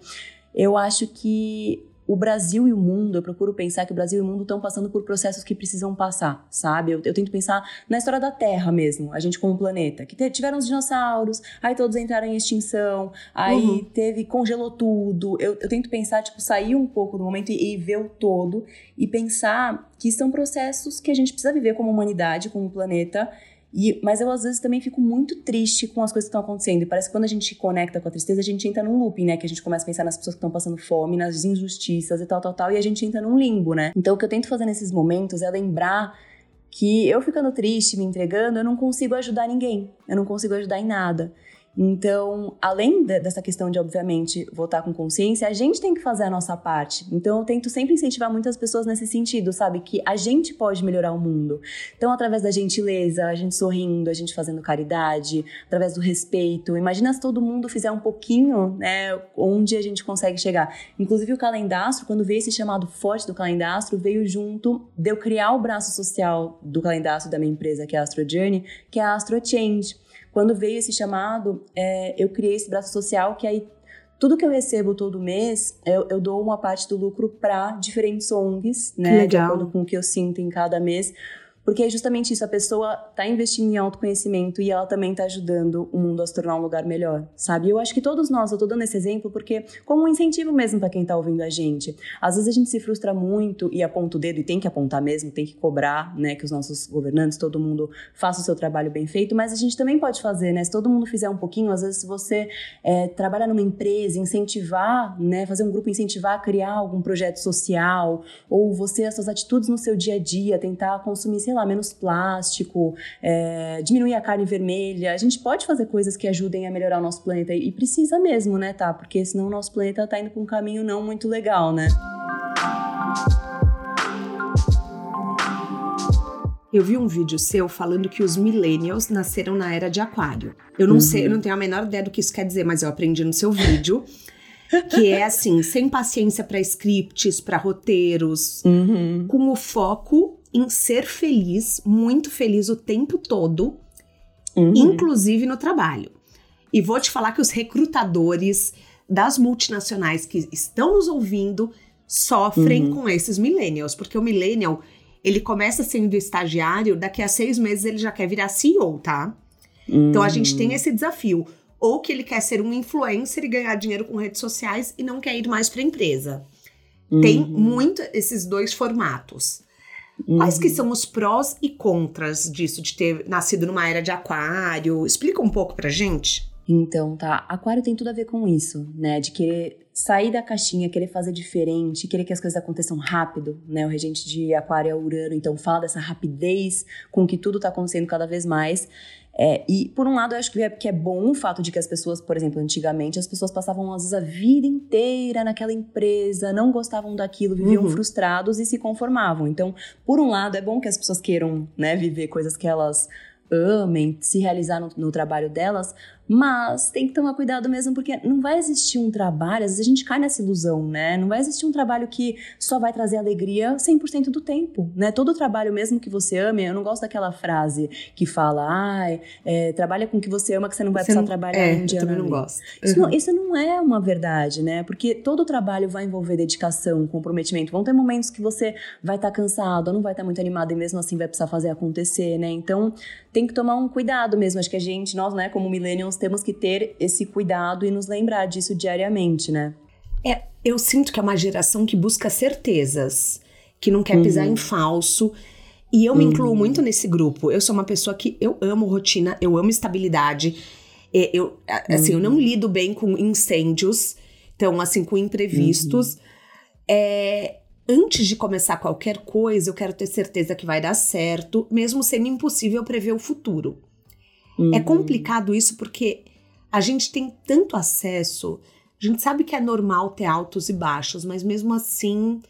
eu acho que o Brasil e o mundo, eu procuro pensar que o Brasil e o mundo estão passando por processos que precisam passar, sabe? Eu, eu, tento pensar na história da Terra mesmo, a gente como planeta, que tiveram os dinossauros, aí todos entraram em extinção, aí uhum. teve, congelou tudo. Eu, eu, tento pensar, tipo, sair um pouco do momento e, e ver o todo e pensar que são processos que a gente precisa viver como humanidade, como planeta, e, mas eu, às vezes, também fico muito triste com as coisas que estão acontecendo. E parece que quando a gente conecta com a tristeza, a gente entra num looping, né? Que a gente começa a pensar nas pessoas que estão passando fome, nas injustiças e tal, tal, tal. E a gente entra num limbo, né? Então, o que eu tento fazer nesses momentos é lembrar que eu ficando triste, me entregando, eu não consigo ajudar ninguém. Eu não consigo ajudar em nada. Então, além de, dessa questão de, obviamente, votar com consciência, a gente tem que fazer a nossa parte. Então, eu tento sempre incentivar muitas pessoas nesse sentido, sabe? Que a gente pode melhorar o mundo. Então, através da gentileza, a gente sorrindo, a gente fazendo caridade, através do respeito. Imagina se todo mundo fizer um pouquinho, né? Onde a gente consegue chegar. Inclusive, o calendastro, quando veio esse chamado forte do calendastro, veio junto de eu criar o braço social do calendastro da minha empresa, que é a Astro Journey, que é a Astro Change quando veio esse chamado, é, eu criei esse braço social que aí tudo que eu recebo todo mês, eu, eu dou uma parte do lucro para diferentes ONGs, né? De acordo com o que eu sinto em cada mês. Porque é justamente isso, a pessoa está investindo em autoconhecimento e ela também está ajudando o mundo a se tornar um lugar melhor, sabe? Eu acho que todos nós, eu tô dando esse exemplo porque como um incentivo mesmo para quem está ouvindo a gente. Às vezes a gente se frustra muito e aponta o dedo e tem que apontar mesmo, tem que cobrar, né, que os nossos governantes, todo mundo faça o seu trabalho bem feito, mas a gente também pode fazer, né? Se todo mundo fizer um pouquinho, às vezes se você é, trabalha numa empresa, incentivar, né, fazer um grupo incentivar a criar algum projeto social ou você as suas atitudes no seu dia a dia, tentar consumir, sei lá, menos plástico, é, diminuir a carne vermelha. A gente pode fazer coisas que ajudem a melhorar o nosso planeta e precisa mesmo, né, tá? Porque senão o nosso planeta tá indo para um caminho não muito legal, né? Eu vi um vídeo seu falando que os millennials nasceram na era de aquário. Eu não uhum. sei, eu não tenho a menor ideia do que isso quer dizer, mas eu aprendi no seu vídeo. (laughs) que é assim, sem paciência para scripts, para roteiros, uhum. com o foco em ser feliz, muito feliz o tempo todo, uhum. inclusive no trabalho. E vou te falar que os recrutadores das multinacionais que estão nos ouvindo sofrem uhum. com esses millennials, porque o millennial ele começa sendo estagiário, daqui a seis meses ele já quer virar CEO, tá? Uhum. Então a gente tem hum. esse desafio. Ou que ele quer ser um influencer e ganhar dinheiro com redes sociais e não quer ir mais para a empresa. Uhum. Tem muito esses dois formatos. Uhum. Quais que são os prós e contras disso, de ter nascido numa era de aquário? Explica um pouco pra gente. Então, tá. Aquário tem tudo a ver com isso, né? De querer sair da caixinha, querer fazer diferente, querer que as coisas aconteçam rápido, né? O regente de Aquário é Urano, então fala dessa rapidez com que tudo tá acontecendo cada vez mais. É, e, por um lado, eu acho que é, que é bom o fato de que as pessoas, por exemplo, antigamente, as pessoas passavam, às vezes, a vida inteira naquela empresa, não gostavam daquilo, viviam uhum. frustrados e se conformavam. Então, por um lado, é bom que as pessoas queiram né, viver coisas que elas amem, se realizar no, no, trabalho delas, mas tem que tomar cuidado mesmo, porque não vai existir um trabalho, às vezes a gente cai nessa ilusão, né? Não vai existir um trabalho que só vai trazer alegria 100% do tempo, né? Todo trabalho, mesmo que você ame, eu não gosto daquela frase que fala, ai, é, trabalha com o que você ama que você não vai você precisar não, trabalhar é, um dia. Eu também não gosto. Isso, uhum. não, isso não é uma verdade, né? Porque todo trabalho vai envolver dedicação, comprometimento. Vão ter momentos que você vai estar tá cansado, ou não vai estar tá muito animado e mesmo assim vai precisar fazer acontecer, né? Então, tem que tomar um cuidado mesmo. Acho que a gente, nós, né, como millennials, nós temos que ter esse cuidado e nos lembrar disso diariamente, né? É, eu sinto que é uma geração que busca certezas, que não quer pisar uhum. em falso. E eu me incluo uhum. muito nesse grupo. Eu sou uma pessoa que eu amo rotina, eu amo estabilidade. Eu, assim, uhum. eu não uhum. lido bem com incêndios, então, assim, com imprevistos. Uhum. É, antes de começar qualquer coisa, eu quero ter certeza que vai dar certo, mesmo sendo impossível prever o futuro. É uhum. É complicado isso porque a gente tem tanto acesso, a gente sabe que é normal ter altos e baixos, mas mesmo assim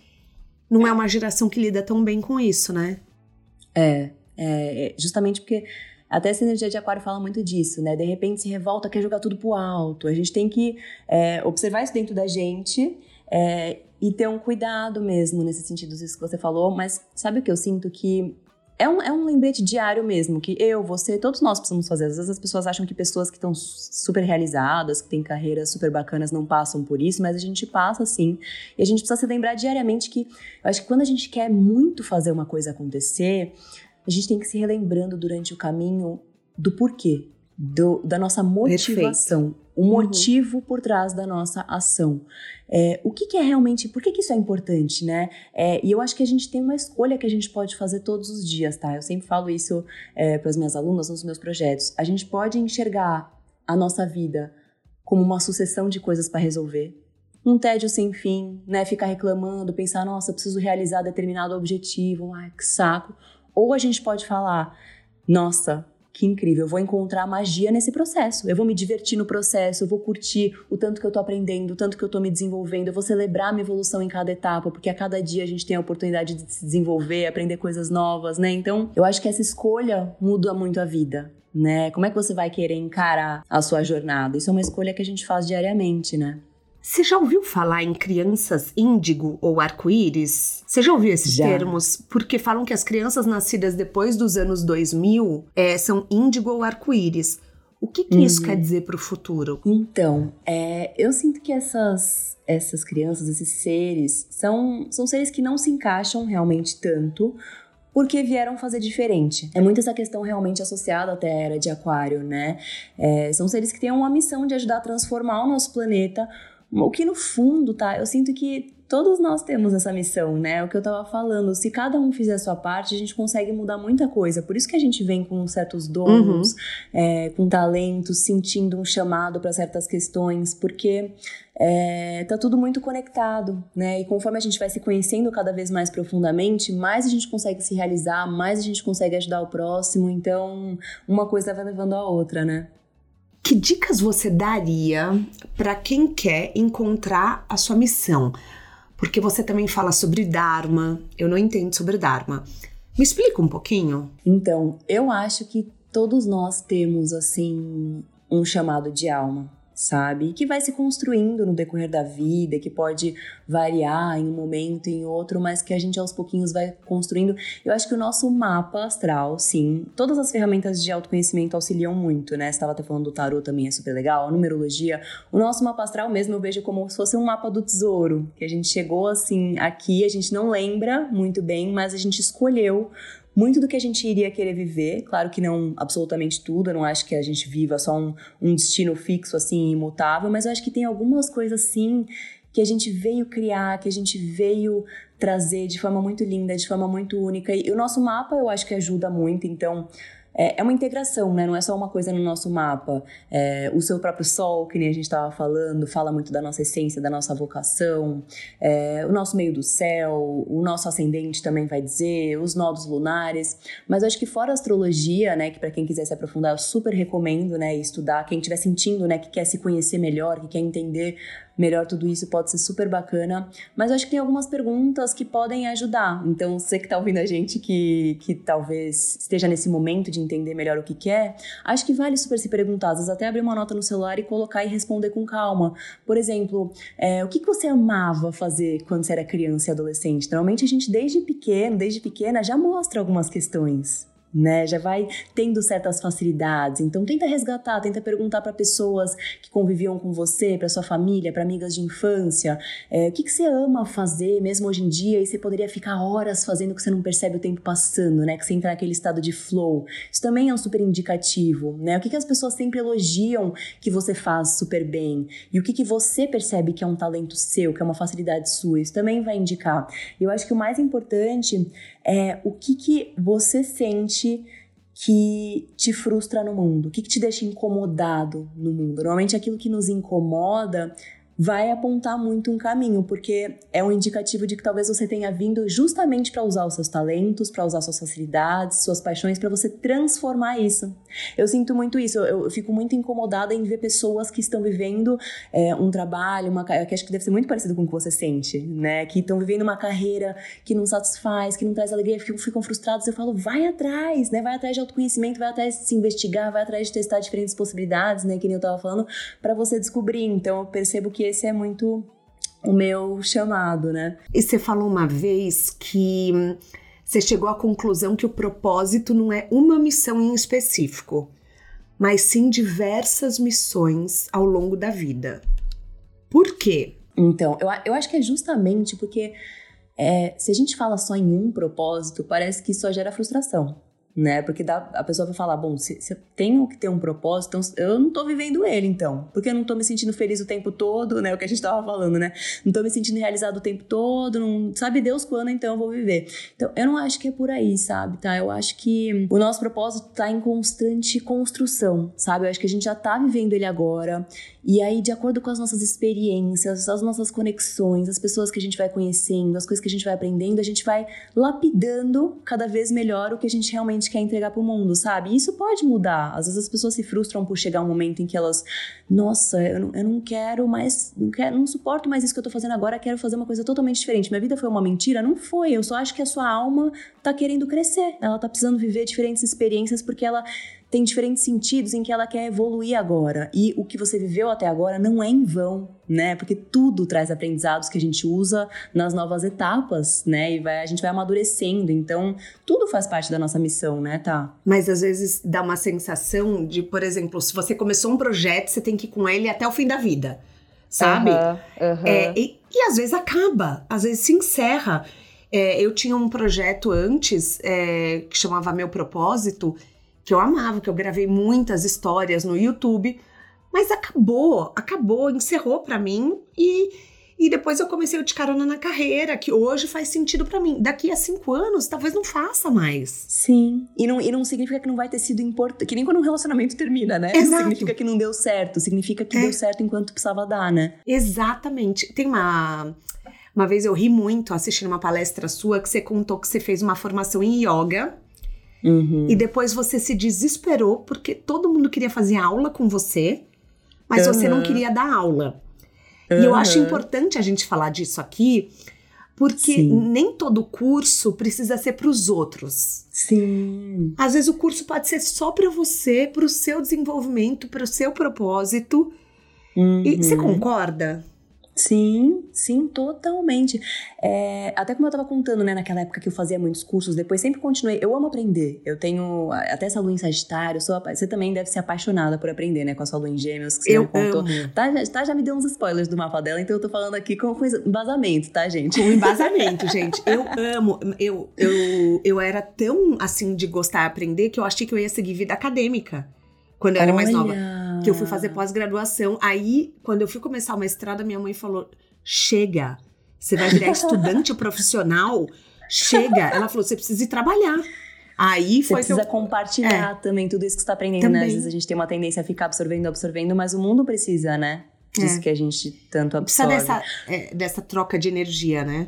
não é uma geração que lida tão bem com isso, né? É, é, é justamente porque até essa energia de aquário fala muito disso, né? De repente se revolta, quer jogar tudo pro alto. A gente tem que é, observar isso dentro da gente é, e ter um cuidado mesmo nesse sentido, isso que você falou. Mas sabe o que eu sinto? Que é um, é um lembrete diário mesmo, que eu, você, todos nós precisamos fazer. Às vezes as pessoas acham que pessoas que estão super realizadas, que têm carreiras super bacanas, não passam por isso, mas a gente passa sim. E a gente precisa se lembrar diariamente que eu acho que quando a gente quer muito fazer uma coisa acontecer, a gente tem que se relembrando durante o caminho do porquê, do, da nossa motivação, Perfeito. o uhum. motivo uhum. por trás da nossa ação. É, o que, que, é realmente, por que, que isso é importante, né? É, e eu acho que a gente tem uma escolha que a gente pode fazer todos os dias, tá? Eu sempre falo isso é, para as minhas alunas nos meus projetos. A gente pode enxergar a nossa vida como uma sucessão de coisas para resolver. Um tédio sem fim, né? Ficar reclamando, pensar, nossa, preciso realizar determinado objetivo, ai, que saco. Ou a gente pode falar, nossa, que incrível, eu vou encontrar magia nesse processo. Eu vou me divertir no processo, eu vou curtir o tanto que eu tô aprendendo, o tanto que eu tô me desenvolvendo, eu vou celebrar minha evolução em cada etapa, porque a cada dia a gente tem a oportunidade de se desenvolver, aprender coisas novas, né? Então, eu acho que essa escolha muda muito a vida. Né? Como é que você vai querer encarar a sua jornada? Isso é uma escolha que a gente faz diariamente, né? Você já ouviu falar em crianças índigo ou arco-íris? Você já ouviu esses já. termos? Porque falam que as crianças nascidas depois dos anos 2000 é, são índigo ou arco-íris. O que, que uhum. isso quer dizer para o futuro? Então, é, eu sinto que essas, essas crianças, esses seres, são, são seres que não se encaixam realmente tanto porque vieram fazer diferente. É muito essa questão realmente associada até à era de Aquário, né? É, são seres que têm uma missão de ajudar a transformar o nosso planeta o que no fundo, tá? Eu sinto que todos nós temos essa missão, né? O que eu tava falando, se cada um fizer a sua parte, a gente consegue mudar muita coisa. Por isso que a gente vem com certos dons, uhum. é, com talentos, sentindo um chamado para certas questões, porque é, tá tudo muito conectado, né? E conforme a gente vai se conhecendo cada vez mais profundamente, mais a gente consegue se realizar, mais a gente consegue ajudar o próximo. Então, uma coisa vai levando a outra, né? Que dicas você daria para quem quer encontrar a sua missão? Porque você também fala sobre Dharma, eu não entendo sobre Dharma. Me explica um pouquinho? Então, eu acho que todos nós temos assim um chamado de alma sabe? Que vai se construindo no decorrer da vida, que pode variar em um momento, em outro, mas que a gente aos pouquinhos vai construindo. Eu acho que o nosso mapa astral, sim, todas as ferramentas de autoconhecimento auxiliam muito, né? Você estava até falando do tarot também, é super legal, a numerologia. O nosso mapa astral mesmo eu vejo como se fosse um mapa do tesouro, que a gente chegou assim aqui, a gente não lembra muito bem, mas a gente escolheu muito do que a gente iria querer viver. Claro que não absolutamente tudo, eu não acho que a gente viva só um, um destino fixo, assim, imutável, mas eu acho que tem algumas coisas, sim, que a gente veio criar, que a gente veio trazer de forma muito linda, de forma muito única. E o nosso mapa eu acho que ajuda muito, então é, é uma integração, né? Não é só uma coisa no nosso mapa. É, o seu próprio sol, que nem a gente estava falando, fala muito da nossa essência, da nossa vocação. É, o nosso meio do céu, o nosso ascendente também vai dizer, os nodos lunares. Mas eu acho que fora a astrologia, né? Que para quem quiser se aprofundar, eu super recomendo, né? Estudar. Quem estiver sentindo, né? Que quer se conhecer melhor, que quer entender melhor tudo isso pode ser super bacana. Mas eu acho que tem algumas perguntas que podem ajudar. Então, você que está ouvindo a gente que, que talvez esteja nesse momento de entender melhor o que quer, acho que vale super se perguntar. Às vezes até abrir uma nota no celular e colocar e responder com calma. Por exemplo, é, o que, que você amava fazer quando você era criança e adolescente? Normalmente a gente, desde pequeno, desde pequena, já mostra algumas questões né? Já vai tendo certas facilidades. Então tenta resgatar, tenta perguntar para pessoas que conviviam com você, para sua família, para amigas de infância, é, o que, que você ama fazer mesmo hoje em dia e você poderia ficar horas fazendo que você não percebe o tempo passando, né? Que você entra naquele estado de flow. Isso também é um super indicativo, né? O que, que as pessoas sempre elogiam que você faz super bem e o que, que você percebe que é um talento seu, que é uma facilidade sua. Isso também vai indicar. Eu acho que o mais importante é o que, que você sente que te frustra no mundo, o que, que te deixa incomodado no mundo. Normalmente aquilo que nos incomoda vai apontar muito um caminho, porque é um indicativo de que talvez você tenha vindo justamente para usar os seus talentos, para usar suas facilidades, suas paixões, para você transformar isso. Eu sinto muito isso, eu, eu, fico muito incomodada em ver pessoas que estão vivendo é, um trabalho, uma que acho que deve ser muito parecido com o que você sente, né? Que estão vivendo uma carreira que não satisfaz, que não traz alegria, ficam, ficam frustrados. Eu falo, vai atrás, né? Vai atrás de autoconhecimento, vai atrás de se investigar, vai atrás de testar diferentes possibilidades, né? Que nem eu tava falando, para você descobrir. Então eu percebo que esse é muito o meu chamado, né? E você falou uma vez que hum, você chegou à conclusão que o propósito não é uma missão em específico, mas sim diversas missões ao longo da vida. Por quê? Então, eu, eu acho que é justamente porque é, se a gente fala só em um propósito, parece que só gera frustração né? Porque dá, a pessoa vai falar, bom, se, se eu tenho que ter um propósito, então eu não tô vivendo ele, então. Porque eu não tô me sentindo feliz o tempo todo, né? O que a gente tava falando, né? Não tô me sentindo realizado o tempo todo, não sabe Deus quando então eu vou viver. Então, eu não acho que é por aí, sabe, tá? Eu acho que o nosso propósito tá em constante construção, sabe? Eu acho que a gente já tá vivendo ele agora. E aí, de acordo com as nossas experiências, as nossas conexões, as pessoas que a gente vai conhecendo, as coisas que a gente vai aprendendo, a gente vai lapidando cada vez melhor o que a gente realmente quer entregar pro mundo, sabe? E isso pode mudar. Às vezes as pessoas se frustram por chegar um momento em que elas, nossa, eu não, eu não quero mais, não quero, não suporto mais isso que eu tô fazendo agora, quero fazer uma coisa totalmente diferente. Minha vida foi uma mentira? Não foi. Eu só acho que a sua alma tá querendo crescer. Ela tá precisando viver diferentes experiências porque ela tem diferentes sentidos em que ela quer evoluir agora. E o que você viveu até agora não é em vão, né? Porque tudo traz aprendizados que a gente usa nas novas etapas, né? E vai, a gente vai amadurecendo. Então, tudo faz parte da nossa missão, né, tá? Mas às vezes dá uma sensação de, por exemplo, se você começou um projeto, você tem que ir com ele até o fim da vida. Sabe? Uhum, uhum. É, e, e às vezes acaba, às vezes se encerra. É, eu tinha um projeto antes é, que chamava Meu Propósito, que eu amava, que eu gravei muitas histórias no YouTube, mas acabou, acabou, encerrou para mim e E depois eu comecei o de carona na carreira, que hoje faz sentido para mim. Daqui a cinco anos, talvez não faça mais. Sim. E não, e não significa que não vai ter sido importante. Que nem quando um relacionamento termina, né? Exato. Não significa que não deu certo. Significa que É. deu certo enquanto precisava dar, né? Exatamente. Tem uma. Uma vez eu ri muito assistindo uma palestra sua que você contou que você fez uma formação em yoga Uhum. e depois você se desesperou porque todo mundo queria fazer aula com você, mas você não queria dar aula. E eu acho importante a gente falar disso aqui, porque Sim. nem todo curso precisa ser para os outros. Sim. Às vezes o curso pode ser só para você, para o seu desenvolvimento, para o seu propósito. E você Uhum. concorda? Sim, sim, totalmente. É, até como eu tava contando, né, naquela época que eu fazia muitos cursos, depois sempre continuei. Eu amo aprender. Eu tenho até essa lua em Sagitário. Sou, você também deve ser apaixonada por aprender, né, com a sua lua em Gêmeos, que você Eu contou. amo. Tá, já, tá, já me deu uns spoilers do mapa dela, então eu tô falando aqui com, embasamento, tá, gente? Com embasamento, gente. Eu amo. Eu, eu, eu era tão assim de gostar de aprender que eu achei que eu ia seguir vida acadêmica quando eu era mais nova. Que eu fui fazer pós-graduação. Aí, quando eu fui começar o mestrado, minha mãe falou: chega, você vai virar estudante (laughs) profissional? Chega. Ela falou: você precisa ir trabalhar. Aí Você foi que precisa eu. compartilhar também tudo isso que você tá aprendendo, né? Também. Às vezes a gente tem uma tendência a ficar absorvendo, absorvendo, mas o mundo precisa, né? Disso É. que a gente tanto Precisa absorve. dessa, é, dessa troca de energia, né?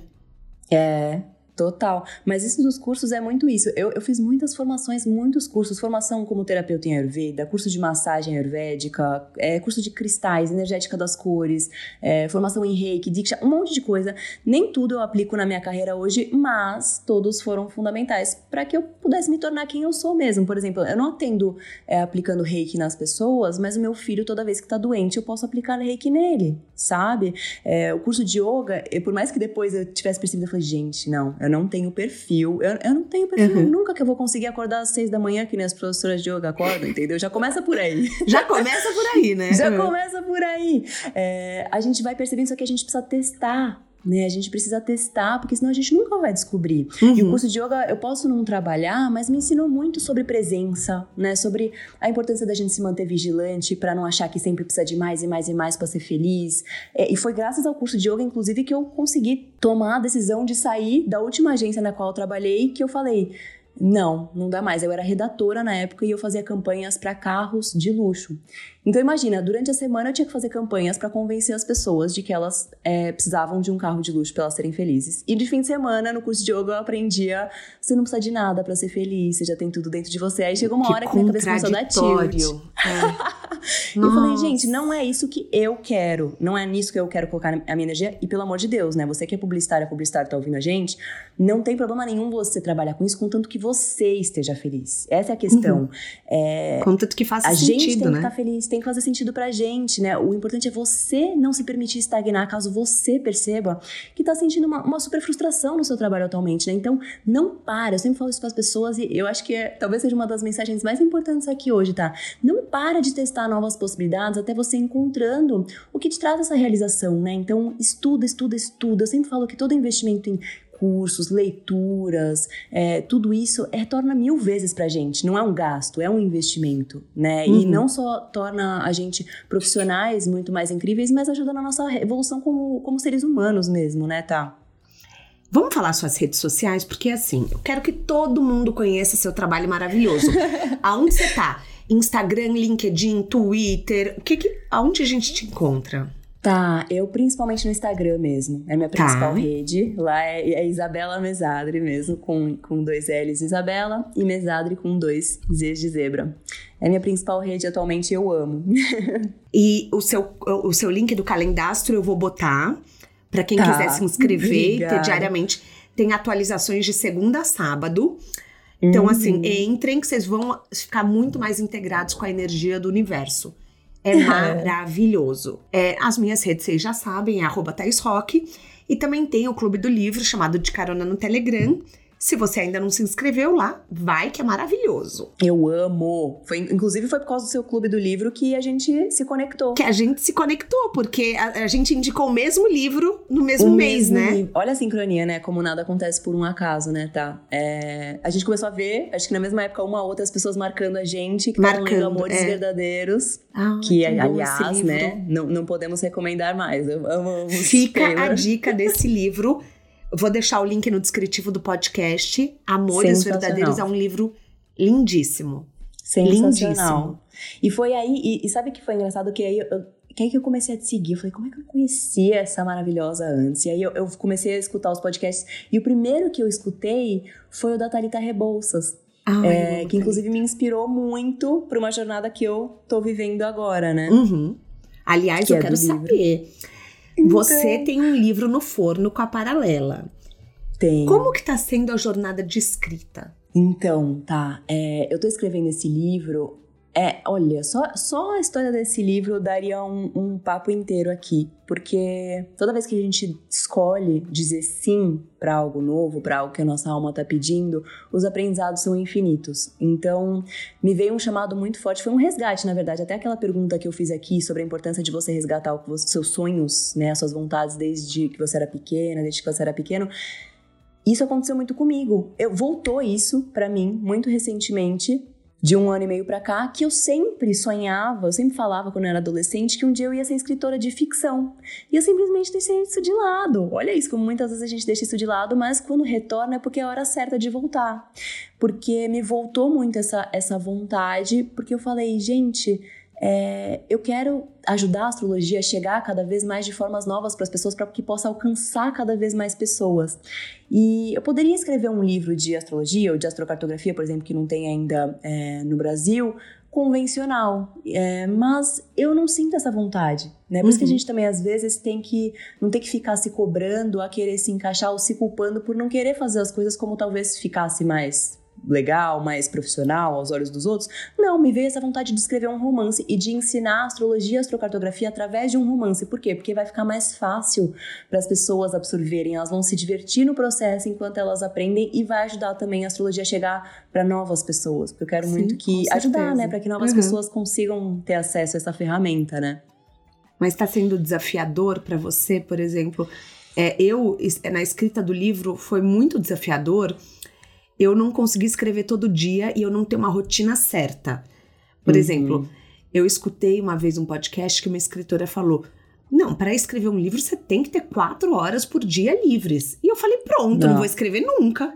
É, total. Mas isso dos cursos é muito isso. Eu, eu fiz muitas formações, muitos cursos. Formação como terapeuta em Ayurveda, curso de massagem ayurvédica, é, curso de cristais, energética das cores, é, formação em reiki, diksha, um monte de coisa. Nem tudo eu aplico na minha carreira hoje, mas todos foram fundamentais para que eu pudesse me tornar quem eu sou mesmo. Por exemplo, eu não atendo é, aplicando reiki nas pessoas, mas o meu filho, toda vez que tá doente, eu posso aplicar reiki nele, sabe? É, o curso de yoga, por mais que depois eu tivesse percebido, eu falei, gente, não, eu não tenho perfil. Eu, eu não tenho perfil. Uhum. Nunca que eu vou conseguir acordar às seis da manhã, que nem as professoras de yoga acordam, entendeu? Já começa por aí. (laughs) Já começa por aí, né? Já Uhum. começa por aí. É, a gente vai percebendo, só que a gente precisa testar. Né? A gente precisa testar, porque senão a gente nunca vai descobrir. E o Uhum. curso de yoga eu posso não trabalhar, mas me ensinou muito sobre presença, né? Sobre a importância da gente se manter vigilante para não achar que sempre precisa de mais e mais e mais para ser feliz. É, e foi graças ao curso de yoga, inclusive, que eu consegui tomar a decisão de sair da última agência na qual eu trabalhei, que eu falei. Não, não dá mais. Eu era redatora na época e eu fazia campanhas para carros de luxo. Então imagina, durante a semana eu tinha que fazer campanhas para convencer as pessoas de que elas é, precisavam de um carro de luxo para elas serem felizes. E de fim de semana, no curso de yoga, eu aprendia: você não precisa de nada para ser feliz, você já tem tudo dentro de você. Aí chegou uma Que hora que minha cabeça começou a dar contraditório. (laughs) É. (laughs) Eu falei, gente, não é isso que eu quero. Não é nisso que eu quero colocar a minha energia. E pelo amor de Deus, né? Você que é publicitária, publicitário, tá ouvindo a gente, não tem problema nenhum você trabalhar com isso, contanto que você esteja feliz. Essa é a questão. É, Contanto que faça a gente sentido, tem que né? estar feliz, tem que fazer sentido pra gente, né? O importante é você não se permitir estagnar, caso você perceba que tá sentindo uma, uma super frustração no seu trabalho atualmente, né? Então, não para. Eu sempre falo isso pras pessoas e eu acho que é, talvez seja uma das mensagens mais importantes aqui hoje, tá? Não para de testar novas possibilidades até você encontrando o que te traz essa realização, né? Então, estuda, estuda, estuda. Eu sempre falo que todo investimento em cursos, leituras, é, tudo isso retorna mil vezes pra gente. Não é um gasto, é um investimento, né? E Uhum. não só torna a gente profissionais muito mais incríveis, mas ajuda na nossa evolução como, como seres humanos mesmo, né, tá? Vamos falar suas redes sociais, porque assim, eu quero que todo mundo conheça seu trabalho maravilhoso. (laughs) aonde você tá? Instagram, LinkedIn, Twitter, o que que, aonde a gente te encontra? Tá, eu principalmente no Instagram mesmo. É minha Tá. principal rede. Lá é, é Isabela Mesadre mesmo, com, com dois L's Isabela e Mesadre com dois Z's de zebra. É minha principal rede atualmente eu amo. (laughs) E o seu, o seu link do calendastro eu vou botar para quem Tá, quiser se inscrever ter diariamente. Tem atualizações de segunda a sábado. Então, Uhum. assim, entrem que vocês vão ficar muito mais integrados com a energia do universo. É (laughs) maravilhoso. É, as minhas redes vocês já sabem, é arroba Thaís Rock. E também tem o Clube do Livro, chamado De Carona no Telegram, Se você ainda não se inscreveu lá, vai que é maravilhoso. Eu amo. Foi, inclusive foi por causa do seu clube do livro que a gente se conectou. Que a gente se conectou, porque a, a gente indicou o mesmo livro no mesmo o mês, mesmo né? Livro. Olha a sincronia, né? Como nada acontece por um acaso, né, tá? É, a gente começou a ver, acho que na mesma época, uma outra, as pessoas marcando a gente, que estavam lendo Amores é. Verdadeiros. Ah, que, que aliás, né, não, não podemos recomendar mais. Eu amo. Fica a dica desse (laughs) livro. Vou deixar o link no descritivo do podcast. Amores Verdadeiros é um livro lindíssimo. Sensacional. Lindíssimo. E foi aí, e, e sabe que foi engraçado? Que aí eu, que aí que eu comecei a te seguir. Eu falei, como é que eu conhecia essa maravilhosa antes? E aí eu, eu, comecei a escutar os podcasts. E o primeiro que eu escutei foi o da Thalita Rebouças. Ai, é, que inclusive me inspirou muito para uma jornada que eu tô vivendo agora, né? Uhum. Aliás, que eu é quero saber. Então... Você tem um livro no forno com a paralela. Tem. Como que tá sendo a jornada de escrita? Então, tá. É, eu tô escrevendo esse livro é, olha, só, só a história desse livro daria um, um, papo inteiro aqui, porque toda vez que a gente escolhe dizer sim para algo novo, para algo que a nossa alma está pedindo, os aprendizados são infinitos. Então, me veio um chamado muito forte, foi um resgate, na verdade, até aquela pergunta que eu fiz aqui sobre a importância de você resgatar os seus sonhos, né, as suas vontades desde que você era pequena, desde que você era pequeno. Isso aconteceu muito comigo. Eu voltou isso para mim muito recentemente de um ano e meio para cá que eu sempre sonhava, eu sempre falava quando eu era adolescente que um dia eu ia ser escritora de ficção. E eu simplesmente deixei isso de lado. Olha isso, como muitas vezes a gente deixa isso de lado, mas quando retorna é porque é a hora certa de voltar. Porque me voltou muito essa, essa vontade, porque eu falei, gente, é, eu quero ajudar a astrologia a chegar cada vez mais de formas novas para as pessoas, para que possa alcançar cada vez mais pessoas. E eu poderia escrever um livro de astrologia ou de astrocartografia, por exemplo, que não tem ainda é, no Brasil, convencional, é, mas eu não sinto essa vontade, né? Por uhum. isso que a uhum. gente também às vezes tem que não tem que ficar se cobrando, a querer se encaixar ou se culpando por não querer fazer as coisas como talvez ficasse mais legal, mais profissional aos olhos dos outros. Não, me veio essa vontade de escrever um romance e de ensinar astrologia e astrocartografia através de um romance. Por quê? Porque vai ficar mais fácil para as pessoas absorverem, elas vão se divertir no processo enquanto elas aprendem e vai ajudar também a astrologia a chegar para novas pessoas. Porque eu quero Sim, muito que ajudar, né, para que novas uhum. pessoas consigam ter acesso a essa ferramenta, né? Mas está sendo desafiador para você, por exemplo, é, eu na escrita do livro foi muito desafiador eu não consegui escrever todo dia e eu não tenho uma rotina certa. Por uhum. exemplo, eu escutei uma vez um podcast que uma escritora falou: Não, para escrever um livro você tem que ter quatro horas por dia livres. E eu falei: Pronto, não, não vou escrever nunca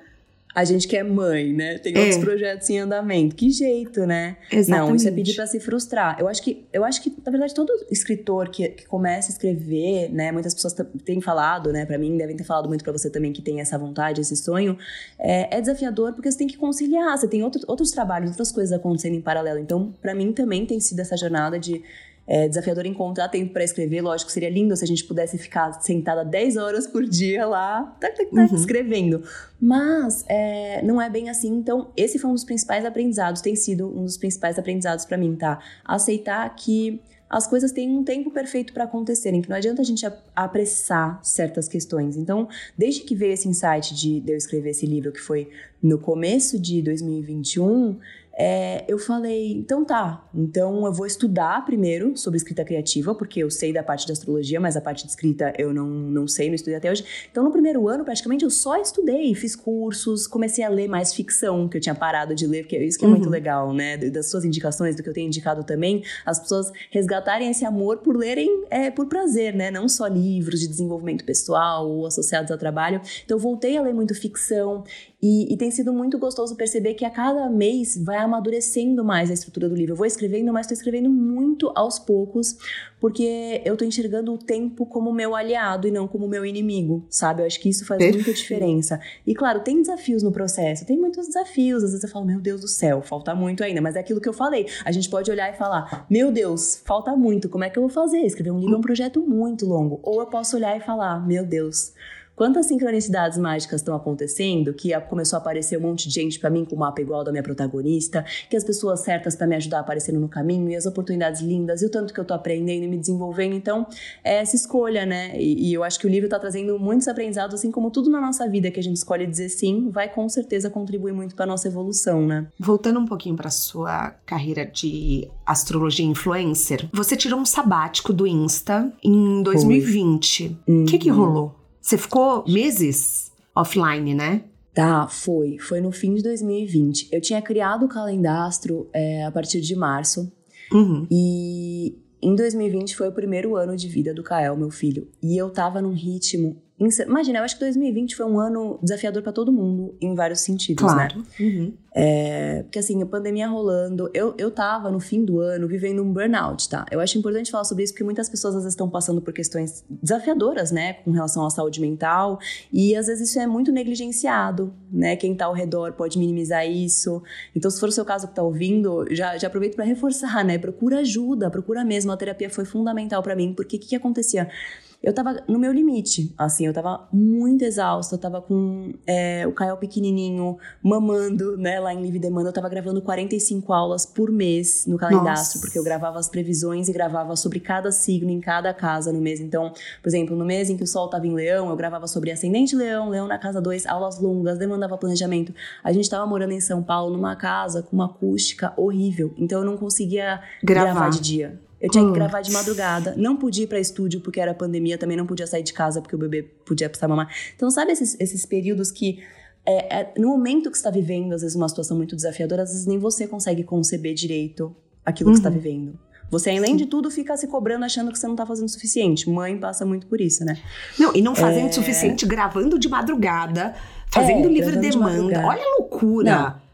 a gente que é mãe, né? Tem é. outros projetos em andamento. Que jeito, né? Exatamente. Não, isso é pedir para se frustrar. Eu acho que, eu acho que na verdade, todo escritor que, que começa a escrever, né? Muitas pessoas têm falado, né? Para mim, devem ter falado muito para você também que tem essa vontade, esse sonho. É, é, desafiador porque você tem que conciliar. Você tem outro, outros trabalhos, outras coisas acontecendo em paralelo. Então, para mim também tem sido essa jornada de é desafiador encontrar tempo para escrever. Lógico, seria lindo se a gente pudesse ficar sentada 10 horas por dia lá, tá, tá, tá uhum. escrevendo. Mas é, não é bem assim. Então, esse foi um dos principais aprendizados, tem sido um dos principais aprendizados para mim, tá? Aceitar que as coisas têm um tempo perfeito para acontecerem, que não adianta a gente apressar certas questões. Então, desde que veio esse insight de, de eu escrever esse livro, que foi no começo de 2021, é, eu falei, então tá, então eu vou estudar primeiro sobre escrita criativa, porque eu sei da parte de astrologia, mas a parte de escrita eu não, não sei, não estudei até hoje. Então no primeiro ano, praticamente, eu só estudei, fiz cursos, comecei a ler mais ficção, que eu tinha parado de ler, porque isso que é uhum. muito legal, né? Das suas indicações, do que eu tenho indicado também, as pessoas resgatarem esse amor por lerem é, por prazer, né? Não só livros de desenvolvimento pessoal ou associados ao trabalho. Então eu voltei a ler muito ficção e, e, tem sido muito gostoso perceber que a cada mês vai amadurecendo mais a estrutura do livro. Eu vou escrevendo, mas estou escrevendo muito aos poucos, porque eu estou enxergando o tempo como meu aliado e não como meu inimigo, sabe? Eu acho que isso faz Perfeito. muita diferença. E claro, tem desafios no processo, tem muitos desafios. Às vezes eu falo, meu Deus do céu, falta muito ainda, mas é aquilo que eu falei. A gente pode olhar e falar, meu Deus, falta muito, como é que eu vou fazer? Escrever um livro é um projeto muito longo. Ou eu posso olhar e falar, meu Deus quantas sincronicidades mágicas estão acontecendo que começou a aparecer um monte de gente para mim com o mapa igual da minha protagonista, que as pessoas certas para me ajudar aparecendo no caminho e as oportunidades lindas e o tanto que eu tô aprendendo e me desenvolvendo. Então, é essa escolha, né? E, e eu acho que o livro tá trazendo muitos aprendizados, assim como tudo na nossa vida que a gente escolhe dizer sim, vai com certeza contribuir muito para nossa evolução, né? Voltando um pouquinho para sua carreira de astrologia influencer, você tirou um sabático do Insta em 2020. O uhum. que que rolou? Você ficou meses offline, né? Tá, foi. Foi no fim de 2020. Eu tinha criado o calendastro é, a partir de março. Uhum. E em 2020 foi o primeiro ano de vida do Kael, meu filho. E eu tava num ritmo Imagina, eu acho que 2020 foi um ano desafiador para todo mundo em vários sentidos, né? claro. né? Uhum. É, porque assim, a pandemia rolando, eu, eu tava no fim do ano vivendo um burnout, tá? Eu acho importante falar sobre isso porque muitas pessoas às vezes estão passando por questões desafiadoras, né, com relação à saúde mental, e às vezes isso é muito negligenciado, né? Quem tá ao redor pode minimizar isso. Então, se for o seu caso que tá ouvindo, já, já aproveito para reforçar, né? Procura ajuda, procura mesmo. A terapia foi fundamental para mim, porque o que, que acontecia? Eu tava no meu limite, assim, eu tava muito exausta, eu tava com é, o Caio pequenininho, mamando, né, lá em Livre Demanda, eu tava gravando 45 aulas por mês no calendastro, Nossa. porque eu gravava as previsões e gravava sobre cada signo em cada casa no mês. Então, por exemplo, no mês em que o sol tava em leão, eu gravava sobre ascendente leão, leão na casa 2, aulas longas, demandava planejamento. A gente tava morando em São Paulo, numa casa com uma acústica horrível, então eu não conseguia gravar, gravar de dia. Eu tinha que gravar de madrugada. Não podia ir pra estúdio porque era pandemia. Também não podia sair de casa porque o bebê podia precisar mamar. Então, sabe esses, esses períodos que... É, é, no momento que você está vivendo, às vezes, uma situação muito desafiadora, às vezes nem você consegue conceber direito aquilo uhum. que você está vivendo. Você, além Sim. de tudo, fica se cobrando achando que você não tá fazendo o suficiente. Mãe passa muito por isso, né? Não, e não fazendo é... o suficiente, gravando de madrugada, fazendo é, livre demanda. De Olha a loucura! Não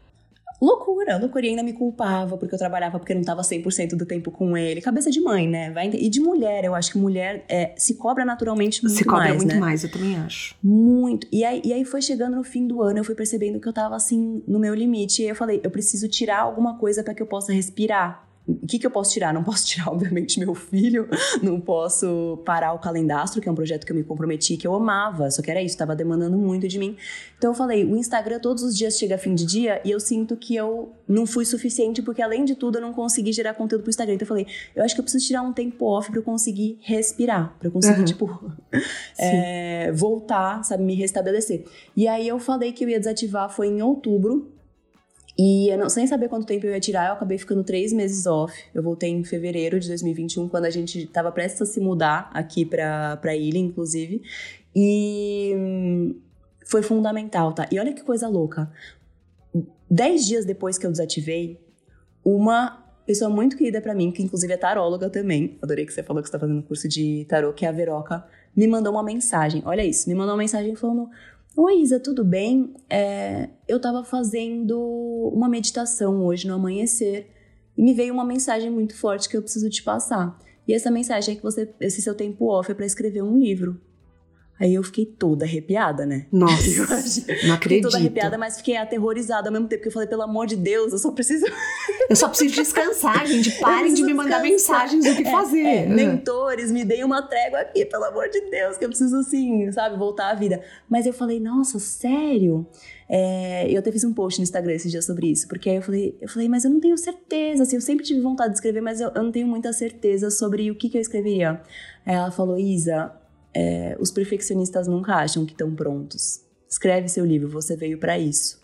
loucura, loucura. E ainda me culpava porque eu trabalhava porque não tava 100% do tempo com ele. Cabeça de mãe, né? Vai, e de mulher, eu acho que mulher é, se cobra naturalmente muito mais, Se cobra mais, muito né? mais, eu também acho. Muito. E aí, e aí foi chegando no fim do ano, eu fui percebendo que eu tava assim, no meu limite. E aí eu falei, eu preciso tirar alguma coisa para que eu possa respirar. O que, que eu posso tirar? Não posso tirar, (laughs) obviamente, meu filho, não posso parar o calendastro, que é um projeto que eu me comprometi, que eu amava, só que era isso, estava demandando muito de mim. Então eu falei, o Instagram todos os dias chega fim de dia e eu sinto que eu não fui suficiente, porque além de tudo eu não consegui gerar conteúdo pro Instagram. Então eu falei, eu acho que eu preciso tirar um tempo off para eu conseguir respirar, para eu conseguir, uhum. tipo, (laughs) é, voltar, sabe, me restabelecer. E aí eu falei que eu ia desativar, foi em outubro, e não, sem saber quanto tempo eu ia tirar, eu acabei ficando três meses off. Eu voltei em fevereiro de 2021, quando a gente estava prestes a se mudar aqui para ilha, inclusive. E hum, foi fundamental, tá? E olha que coisa louca. Dez dias depois que eu desativei, uma pessoa muito querida para mim, que inclusive é taróloga também, adorei que você falou que você tá fazendo curso de tarô, que é a Veroca, me mandou uma mensagem. Olha isso, me mandou uma mensagem falando: Oi, Isa, tudo bem? É, eu tava fazendo uma meditação hoje no amanhecer e me veio uma mensagem muito forte que eu preciso te passar. E essa mensagem é que você, esse seu tempo off é para escrever um livro. Aí eu fiquei toda arrepiada, né? Nossa, (laughs) não acredito. Fiquei toda arrepiada, mas fiquei aterrorizada ao mesmo tempo, porque eu falei, pelo amor de Deus, eu só preciso... eu só preciso descansar, gente. (laughs) Parem de me mandar descansar. mensagens do que é, fazer. É, mentores, me deem uma trégua aqui, pelo amor de Deus, que eu preciso, assim, sabe, voltar à vida. Mas eu falei, nossa, sério? É, eu até fiz um post no Instagram esse dia sobre isso, porque aí eu falei, eu falei, mas eu não tenho certeza, assim, eu sempre tive vontade de escrever, mas eu, eu não tenho muita certeza sobre o que, que eu escreveria. Aí ela falou, Isa, é, os perfeccionistas nunca acham que estão prontos. Escreve seu livro, você veio para isso.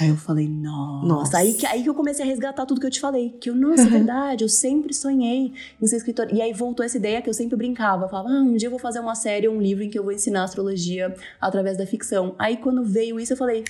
Aí eu falei, nossa. nossa. Aí, que, aí que eu comecei a resgatar tudo que eu te falei. Que eu, nossa, é uhum. verdade, eu sempre sonhei em ser escritora. E aí voltou essa ideia que eu sempre brincava. Eu falava, ah, um dia eu vou fazer uma série, um livro em que eu vou ensinar astrologia através da ficção. Aí quando veio isso, eu falei,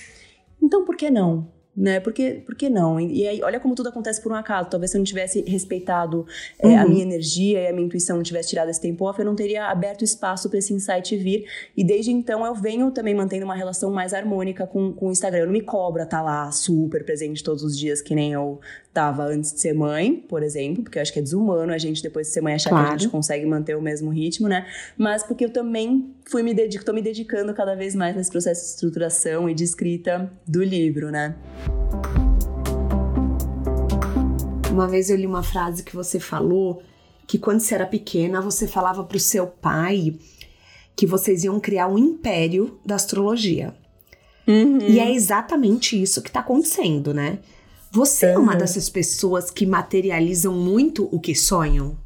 então por que não? Né? Por que, por que não? E aí, olha como tudo acontece por um acaso. Talvez se eu não tivesse respeitado é, uhum. a minha energia e a minha intuição, não tivesse tirado esse tempo off, eu não teria aberto espaço para esse insight vir. E desde então eu venho também mantendo uma relação mais harmônica com, com o Instagram. Eu não me cobra estar tá lá super presente todos os dias, que nem eu tava antes de ser mãe, por exemplo, porque eu acho que é desumano a gente, depois de ser mãe, achar claro. que a gente consegue manter o mesmo ritmo, né? Mas porque eu também fui me dedico, tô me dedicando cada vez mais nesse processo de estruturação e de escrita do livro, né? Uma vez eu li uma frase que você falou que quando você era pequena você falava pro seu pai que vocês iam criar um império da astrologia. Uhum. E é exatamente isso que tá acontecendo, né? Você uhum. é uma dessas pessoas que materializam muito o que sonham?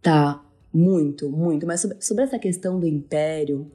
Tá, muito, muito. Mas sobre, sobre essa questão do império,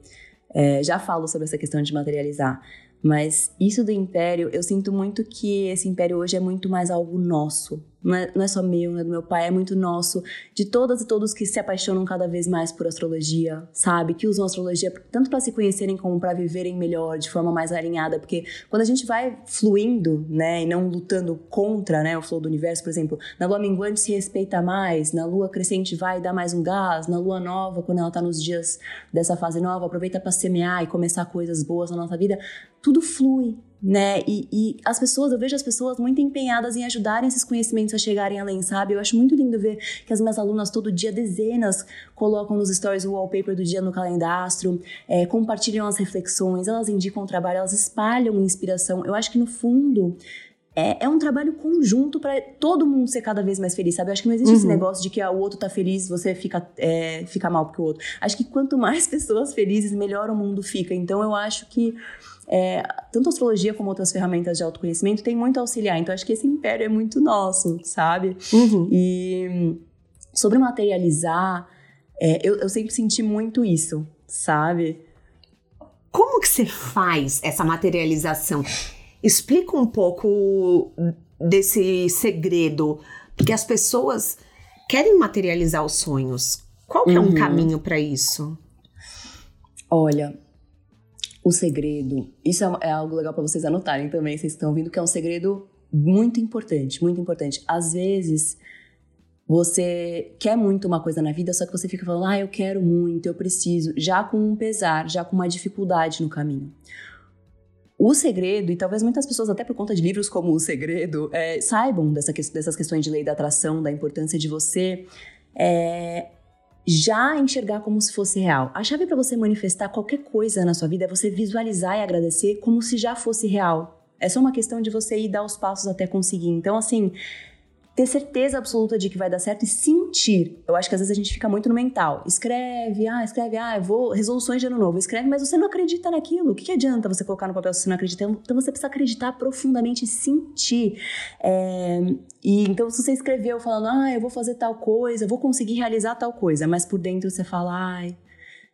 é, já falo sobre essa questão de materializar. Mas isso do império, eu sinto muito que esse império hoje é muito mais algo nosso. Não é, não é só meu, não é do meu pai, é muito nosso. De todas e todos que se apaixonam cada vez mais por astrologia, sabe? Que usam astrologia tanto para se conhecerem como para viverem melhor, de forma mais alinhada. Porque quando a gente vai fluindo, né, e não lutando contra, né, o flow do universo, por exemplo, na lua minguante se respeita mais, na lua crescente vai dar mais um gás, na lua nova, quando ela tá nos dias dessa fase nova, aproveita para semear e começar coisas boas na nossa vida. Tudo flui, né? E, e, as pessoas, eu vejo as pessoas muito empenhadas em ajudarem esses conhecimentos a chegarem além, sabe? Eu acho muito lindo ver que as minhas alunas todo dia, dezenas, colocam nos stories o wallpaper do dia no calendastro, é, compartilham as reflexões, elas indicam o trabalho, elas espalham inspiração. Eu acho que no fundo é, é, um trabalho conjunto para todo mundo ser cada vez mais feliz, sabe? Eu acho que não existe uhum. esse negócio de que ah, o outro tá feliz, você fica, é, fica mal porque o outro. Acho que quanto mais (laughs) pessoas felizes, melhor o mundo fica. Então eu acho que é, tanto a astrologia como outras ferramentas de autoconhecimento tem muito a auxiliar. Então, acho que esse império é muito nosso, sabe? Uhum. E sobre materializar, é, eu, eu sempre senti muito isso, sabe? Como que você faz essa materialização? Explica um pouco desse segredo, porque as pessoas querem materializar os sonhos. Qual que é um uhum. caminho para isso? Olha, o segredo, isso é, é algo legal para vocês anotarem também, vocês estão ouvindo, que é um segredo muito importante, muito importante. Às vezes, você quer muito uma coisa na vida, só que você fica falando, ah, eu quero muito, eu preciso, já com um pesar, já com uma dificuldade no caminho. O segredo, e talvez muitas pessoas, até por conta de livros como O Segredo, é, saibam dessa, dessas questões de lei da atração, da importância de você é, já enxergar como se fosse real. A chave para você manifestar qualquer coisa na sua vida é você visualizar e agradecer como se já fosse real. É só uma questão de você ir dar os passos até conseguir. Então, assim, ter certeza absoluta de que vai dar certo e sentir. Eu acho que às vezes a gente fica muito no mental. Escreve, ah, escreve, ah, eu vou, resoluções de ano novo. Escreve, mas você não acredita naquilo. O que, que adianta você colocar no papel se você não acredita? Então você precisa acreditar profundamente e sentir. É, e então, se você escreveu falando, ah, eu vou fazer tal coisa, eu vou conseguir realizar tal coisa, mas por dentro você fala, ai,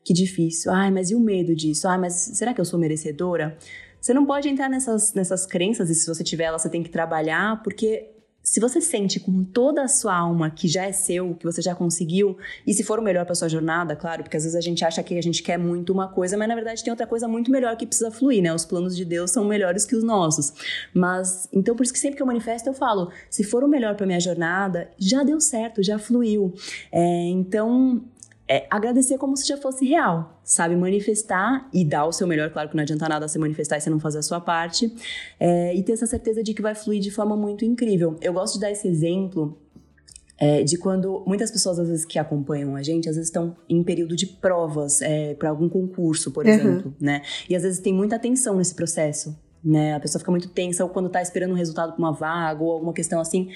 que difícil. Ai, mas e o medo disso? Ai, mas será que eu sou merecedora? Você não pode entrar nessas, nessas crenças, e se você tiver elas, você tem que trabalhar, porque se você sente com toda a sua alma que já é seu, que você já conseguiu, e se for o melhor para sua jornada, claro, porque às vezes a gente acha que a gente quer muito uma coisa, mas na verdade tem outra coisa muito melhor que precisa fluir, né? Os planos de Deus são melhores que os nossos. Mas então por isso que sempre que eu manifesto eu falo, se for o melhor para minha jornada, já deu certo, já fluiu. É, então é, agradecer como se já fosse real, sabe? Manifestar e dar o seu melhor. Claro que não adianta nada você manifestar e você não fazer a sua parte. É, e ter essa certeza de que vai fluir de forma muito incrível. Eu gosto de dar esse exemplo é, de quando muitas pessoas, às vezes, que acompanham a gente, às vezes estão em período de provas é, para algum concurso, por uhum. exemplo, né? E às vezes tem muita tensão nesse processo, né? A pessoa fica muito tensa ou quando tá esperando um resultado para uma vaga ou alguma questão assim.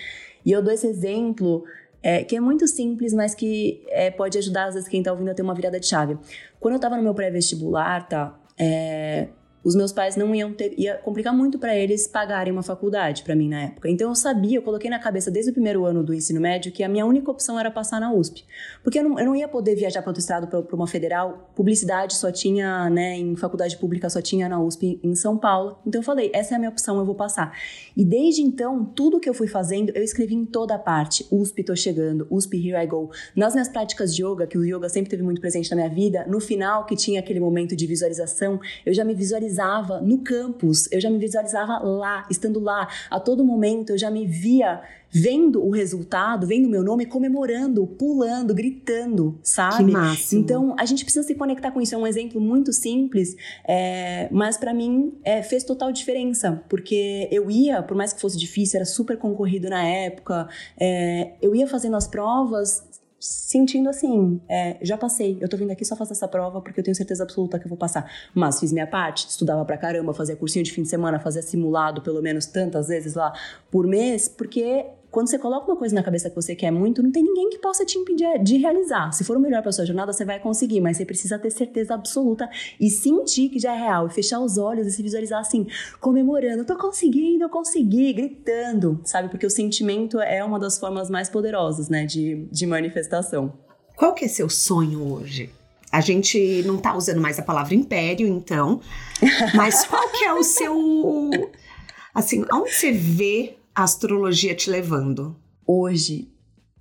E eu dou esse exemplo é, que é muito simples, mas que é, pode ajudar, às vezes, quem está ouvindo a ter uma virada de chave. Quando eu estava no meu pré-vestibular, tá? É, os meus pais não iam ter, ia complicar muito para eles pagarem uma faculdade para mim na época. Então eu sabia, eu coloquei na cabeça desde o primeiro ano do ensino médio que a minha única opção era passar na USP. Porque eu não, eu não ia poder viajar para outro estado, para uma federal. Publicidade só tinha, né, em faculdade pública só tinha na USP em São Paulo. Então eu falei, essa é a minha opção, eu vou passar. E desde então, tudo que eu fui fazendo, eu escrevi em toda parte. USP, tô chegando, USP, here I go. Nas minhas práticas de yoga, que o yoga sempre teve muito presente na minha vida, no final que tinha aquele momento de visualização, eu já me visualizava visualizava no campus, eu já me visualizava lá, estando lá. A todo momento eu já me via vendo o resultado, vendo o meu nome, comemorando, pulando, gritando, sabe? Que máximo. Então a gente precisa se conectar com isso. É um exemplo muito simples, é, mas para mim é, fez total diferença, porque eu ia, por mais que fosse difícil, era super concorrido na época, é, eu ia fazendo as provas sentindo assim, é, já passei, eu tô vindo aqui só fazer essa prova porque eu tenho certeza absoluta que eu vou passar. Mas fiz minha parte, estudava pra caramba, fazia cursinho de fim de semana, fazia simulado pelo menos tantas vezes lá por mês, porque quando você coloca uma coisa na cabeça que você quer muito, não tem ninguém que possa te impedir de realizar. Se for o melhor para sua jornada, você vai conseguir, mas você precisa ter certeza absoluta e sentir que já é real, e fechar os olhos e se visualizar assim, comemorando, tô conseguindo, eu consegui, gritando, sabe? Porque o sentimento é uma das formas mais poderosas, né, de, de manifestação. Qual que é seu sonho hoje? A gente não tá usando mais a palavra império, então. Mas qual que é o seu. Assim, aonde você vê a astrologia te levando? Hoje,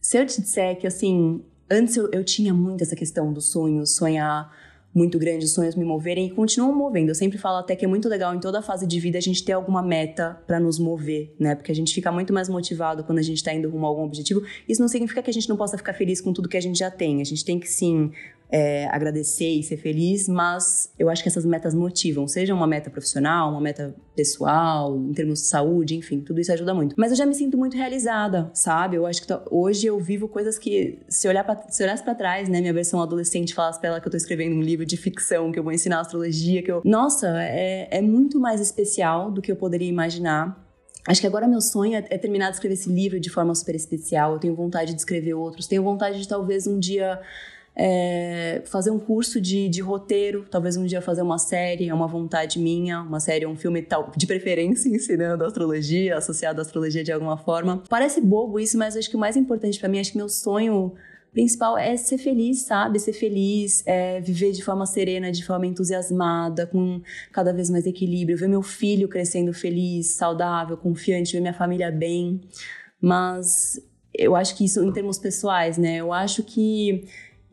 se eu te disser que, assim, antes eu, eu tinha muito essa questão do sonho, sonhar muito grande, os sonhos me moverem e continuam movendo. Eu sempre falo até que é muito legal em toda fase de vida a gente ter alguma meta para nos mover, né? Porque a gente fica muito mais motivado quando a gente tá indo rumo a algum objetivo. Isso não significa que a gente não possa ficar feliz com tudo que a gente já tem. A gente tem que sim é, agradecer e ser feliz, mas eu acho que essas metas motivam, seja uma meta profissional, uma meta pessoal, em termos de saúde, enfim, tudo isso ajuda muito. Mas eu já me sinto muito realizada, sabe? Eu acho que hoje eu vivo coisas que, se, olhar pra, se olhasse para trás, né, minha versão adolescente falasse pra ela que eu tô escrevendo um livro de ficção, que eu vou ensinar astrologia, que eu. Nossa, é, é muito mais especial do que eu poderia imaginar. Acho que agora meu sonho é, é terminar de escrever esse livro de forma super especial. Eu tenho vontade de escrever outros. Tenho vontade de talvez um dia é, fazer um curso de, de roteiro, talvez um dia fazer uma série, é uma vontade minha, uma série, um filme tal, de preferência (laughs) ensinando astrologia, associado à astrologia de alguma forma. Parece bobo isso, mas acho que o mais importante para mim, acho que meu sonho principal é ser feliz, sabe? Ser feliz, é viver de forma serena, de forma entusiasmada, com cada vez mais equilíbrio, ver meu filho crescendo feliz, saudável, confiante, ver minha família bem. Mas eu acho que isso em termos pessoais, né? Eu acho que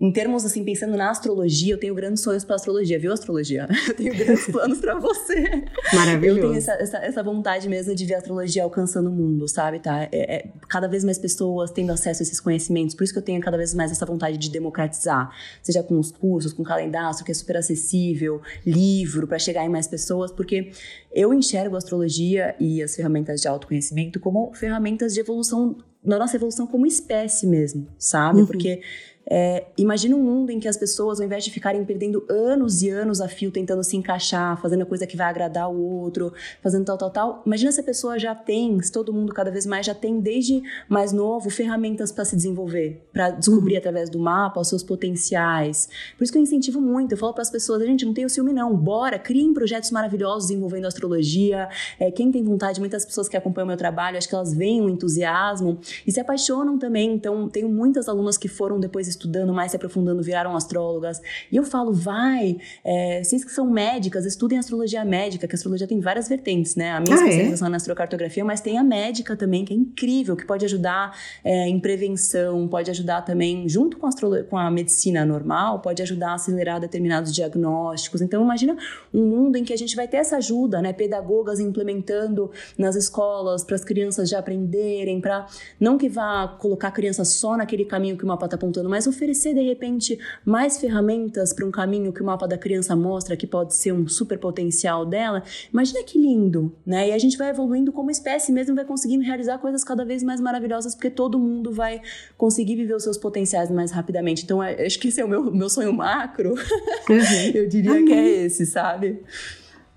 em termos, assim, pensando na astrologia, eu tenho grandes sonhos para astrologia, viu, astrologia? (laughs) Eu tenho grandes planos para você. Maravilhoso. Eu tenho essa, essa, essa, vontade mesmo de ver a astrologia alcançando o mundo, sabe, tá? É, é, cada vez mais pessoas tendo acesso a esses conhecimentos, por isso que eu tenho cada vez mais essa vontade de democratizar, seja com os cursos, com o calendário, que é super acessível, livro, para chegar em mais pessoas, porque eu enxergo a astrologia e as ferramentas de autoconhecimento como ferramentas de evolução, na nossa evolução como espécie mesmo, sabe? Uhum. Porque é, imagina um mundo em que as pessoas, ao invés de ficarem perdendo anos e anos a fio tentando se encaixar, fazendo a coisa que vai agradar o outro, fazendo tal, tal, tal. Imagina se a pessoa já tem, se todo mundo cada vez mais já tem, desde mais novo, ferramentas para se desenvolver, para descobrir uhum. através do mapa os seus potenciais. Por isso que eu incentivo muito. Eu falo para as pessoas: a gente não tem o ciúme, não. Bora, criem projetos maravilhosos envolvendo astrologia. É, quem tem vontade, muitas pessoas que acompanham o meu trabalho, acho que elas veem o entusiasmo e se apaixonam também. Então, tenho muitas alunas que foram depois estudando mais, se aprofundando, viraram astrólogas. E eu falo, vai, é, vocês que são médicas, estudem astrologia médica, que a astrologia tem várias vertentes, né? A minha ah, é? especialização é na astrocartografia, mas tem a médica também, que é incrível, que pode ajudar é, em prevenção, pode ajudar também, junto com a, com a medicina normal, pode ajudar a acelerar determinados diagnósticos. Então, imagina um mundo em que a gente vai ter essa ajuda, né? Pedagogas implementando nas escolas para as crianças já aprenderem, para não que vá colocar a criança só naquele caminho que o mapa está apontando, mas mas oferecer de repente mais ferramentas para um caminho que o mapa da criança mostra que pode ser um super potencial dela, imagina que lindo, né? E a gente vai evoluindo como espécie mesmo, vai conseguindo realizar coisas cada vez mais maravilhosas, porque todo mundo vai conseguir viver os seus potenciais mais rapidamente. Então, é, acho que esse é o meu, meu sonho macro. Uhum. (laughs) Eu diria Amém. que é esse, sabe?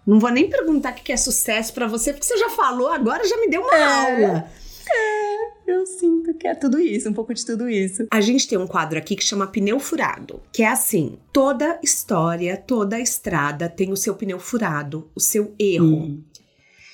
Não vou nem perguntar o que é sucesso para você, porque você já falou, agora já me deu uma é. aula. É, eu sinto que é tudo isso, um pouco de tudo isso. A gente tem um quadro aqui que chama Pneu Furado, que é assim: toda história, toda estrada tem o seu pneu furado, o seu erro. Uhum.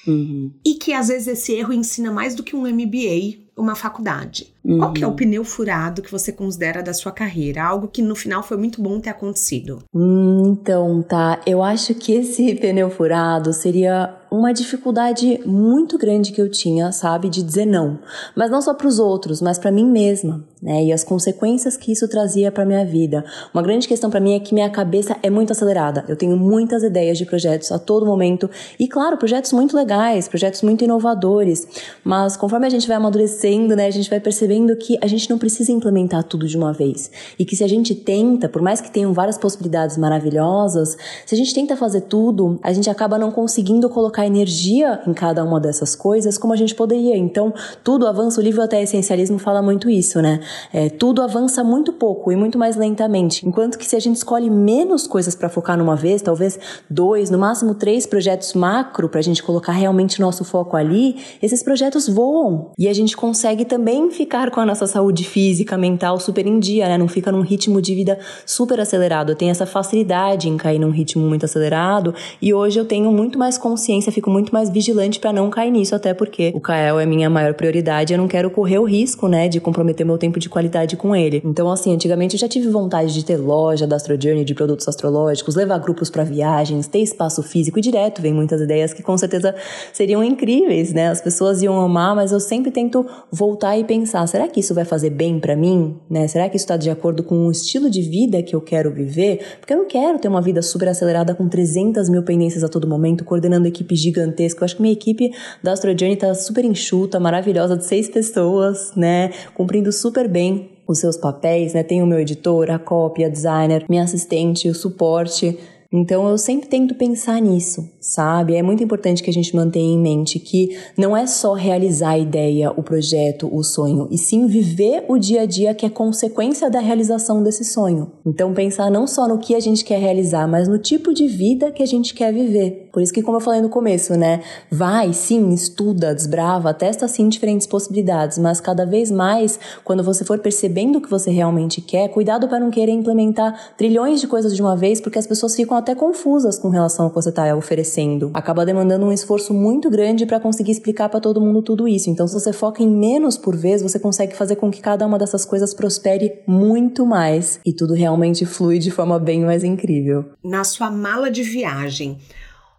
Uhum. E que às vezes esse erro ensina mais do que um MBA, uma faculdade. Uhum. Qual que é o uhum. pneu furado que você considera da sua carreira? Algo que no final foi muito bom ter acontecido. Hum, então, tá. Eu acho que esse (laughs) pneu furado seria uma dificuldade muito grande que eu tinha, sabe, de dizer não. Mas não só para os outros, mas para mim mesma, né? E as consequências que isso trazia para minha vida. Uma grande questão para mim é que minha cabeça é muito acelerada. Eu tenho muitas ideias de projetos a todo momento e claro, projetos muito legais, projetos muito inovadores. Mas conforme a gente vai amadurecendo, né, a gente vai percebendo percebendo que a gente não precisa implementar tudo de uma vez. E que se a gente tenta, por mais que tenham várias possibilidades maravilhosas, se a gente tenta fazer tudo, a gente acaba não conseguindo colocar energia em cada uma dessas coisas como a gente poderia. Então, tudo avança, o livro até Essencialismo fala muito isso, né? É, tudo avança muito pouco e muito mais lentamente. Enquanto que se a gente escolhe menos coisas para focar numa vez, talvez dois, no máximo três projetos macro para a gente colocar realmente nosso foco ali, esses projetos voam. E a gente consegue também ficar com a nossa saúde física, mental super em dia, né? Não fica num ritmo de vida super acelerado. Eu tenho essa facilidade em cair num ritmo muito acelerado e hoje eu tenho muito mais consciência, fico muito mais vigilante para não cair nisso, até porque o Kael é minha maior prioridade, eu não quero correr o risco, né, de comprometer meu tempo de qualidade com ele. Então, assim, antigamente eu já tive vontade de ter loja da Astro Journey de produtos astrológicos, levar grupos para viagens, ter espaço físico e direto vem muitas ideias que com certeza seriam incríveis, né? As pessoas iam amar, mas eu sempre tento voltar e pensar, será que isso vai fazer bem para mim, né? Será que isso está de acordo com o estilo de vida que eu quero viver? Porque eu não quero ter uma vida super acelerada com 300 mil pendências a todo momento, coordenando equipe gigantesca. Eu acho que minha equipe da Astro Journey tá super enxuta, maravilhosa, de seis pessoas, né? Cumprindo super bem os seus papéis, né? Tem o meu editor, a cópia, a designer, minha assistente, o suporte. Então eu sempre tento pensar nisso, sabe? É muito importante que a gente mantenha em mente que não é só realizar a ideia, o projeto, o sonho, e sim viver o dia a dia que é consequência da realização desse sonho. Então pensar não só no que a gente quer realizar, mas no tipo de vida que a gente quer viver. Por isso que como eu falei no começo, né? Vai, sim, estuda, desbrava, testa sim diferentes possibilidades, mas cada vez mais, quando você for percebendo o que você realmente quer, cuidado para não querer implementar trilhões de coisas de uma vez, porque as pessoas ficam até confusas com relação ao que você está oferecendo. Acaba demandando um esforço muito grande para conseguir explicar para todo mundo tudo isso. Então, se você foca em menos por vez, você consegue fazer com que cada uma dessas coisas prospere muito mais e tudo realmente flui de forma bem mais incrível. Na sua mala de viagem,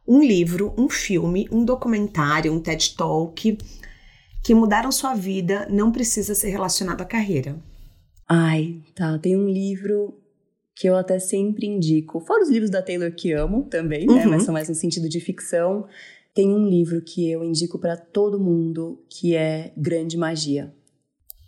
um livro, um filme, um documentário, um TED Talk que mudaram sua vida não precisa ser relacionado à carreira. Ai, tá. Tem um livro que eu até sempre indico. Fora os livros da Taylor que amo também, né? Uhum. Mas são mais no sentido de ficção. Tem um livro que eu indico para todo mundo que é Grande Magia,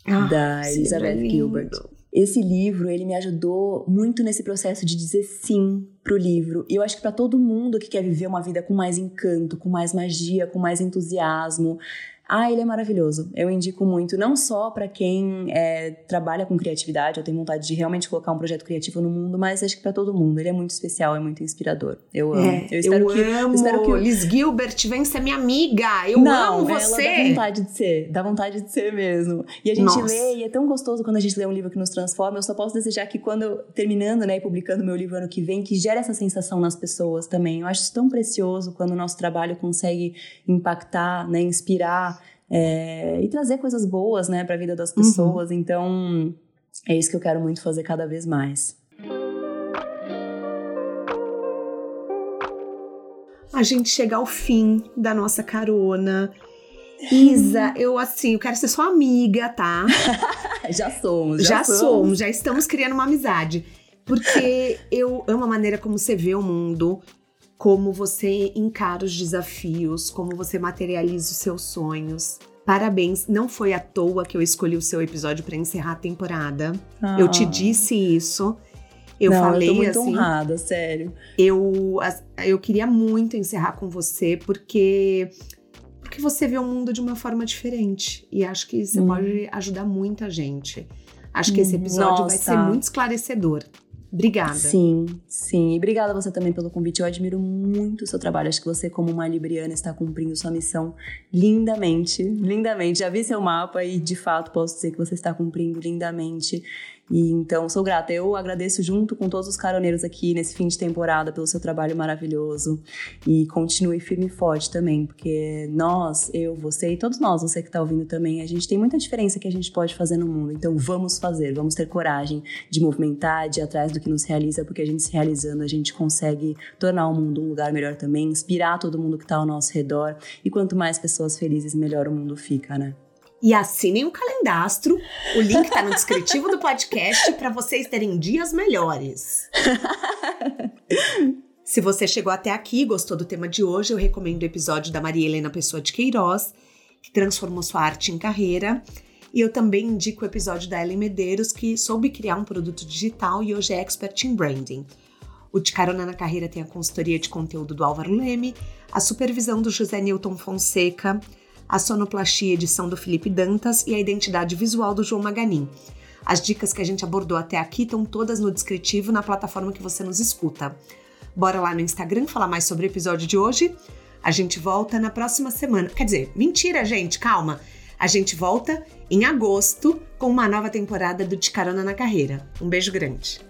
ah, da Elizabeth Gilbert. Esse livro, ele me ajudou muito nesse processo de dizer sim pro livro. E eu acho que para todo mundo que quer viver uma vida com mais encanto, com mais magia, com mais entusiasmo, ah, ele é maravilhoso. Eu indico muito, não só para quem é, trabalha com criatividade, eu tenho vontade de realmente colocar um projeto criativo no mundo, mas acho que para todo mundo. Ele é muito especial, é muito inspirador. Eu amo. É, eu, espero eu que, amo. Eu espero que Liz Gilbert vem ser minha amiga. Eu não, amo você. Ela dá vontade de ser, dá vontade de ser mesmo. E a gente Nossa. lê, e é tão gostoso quando a gente lê um livro que nos transforma. Eu só posso desejar que quando terminando, né, e publicando meu livro ano que vem, que gere essa sensação nas pessoas também. Eu acho isso tão precioso quando o nosso trabalho consegue impactar, né, inspirar é, e trazer coisas boas, né, para a vida das uhum. pessoas. Uhum. Então, é isso que eu quero muito fazer cada vez mais. A gente chega ao fim da nossa carona. Isa, (laughs) eu assim, eu quero ser sua amiga, tá? (laughs) já somos, já, já somos. somos, já estamos criando uma amizade. Porque eu amo a maneira como você vê o mundo, como você encara os desafios, como você materializa os seus sonhos. Parabéns, não foi à toa que eu escolhi o seu episódio para encerrar a temporada. Ah. Eu te disse isso. Eu não, falei eu tô muito assim, honrada, sério. Eu eu queria muito encerrar com você porque porque você vê o mundo de uma forma diferente e acho que você hum. pode ajudar muita gente. Acho que esse episódio Nossa. vai ser muito esclarecedor. Obrigada. Sim, sim. E obrigada você também pelo convite. Eu admiro muito o seu trabalho. Acho que você, como uma libriana, está cumprindo sua missão lindamente. Lindamente. Já vi seu mapa e, de fato, posso dizer que você está cumprindo lindamente. E então sou grata. Eu agradeço junto com todos os caroneiros aqui nesse fim de temporada pelo seu trabalho maravilhoso e continue firme e forte também, porque nós, eu, você e todos nós, você que está ouvindo também, a gente tem muita diferença que a gente pode fazer no mundo. Então vamos fazer, vamos ter coragem de movimentar, de ir atrás do que nos realiza, porque a gente se realizando, a gente consegue tornar o mundo um lugar melhor também, inspirar todo mundo que está ao nosso redor. E quanto mais pessoas felizes, melhor o mundo fica, né? E assinem o calendastro. O link está no descritivo do podcast para vocês terem dias melhores. (laughs) Se você chegou até aqui e gostou do tema de hoje, eu recomendo o episódio da Maria Helena Pessoa de Queiroz, que transformou sua arte em carreira. E eu também indico o episódio da Ellen Medeiros, que soube criar um produto digital e hoje é expert em branding. O De Carona na Carreira tem a consultoria de conteúdo do Álvaro Leme, a supervisão do José Newton Fonseca, a sonoplastia edição do Felipe Dantas e a identidade visual do João Maganin. As dicas que a gente abordou até aqui estão todas no descritivo na plataforma que você nos escuta. Bora lá no Instagram falar mais sobre o episódio de hoje? A gente volta na próxima semana. Quer dizer, mentira, gente, calma. A gente volta em agosto com uma nova temporada do De Carona na Carreira. Um beijo grande.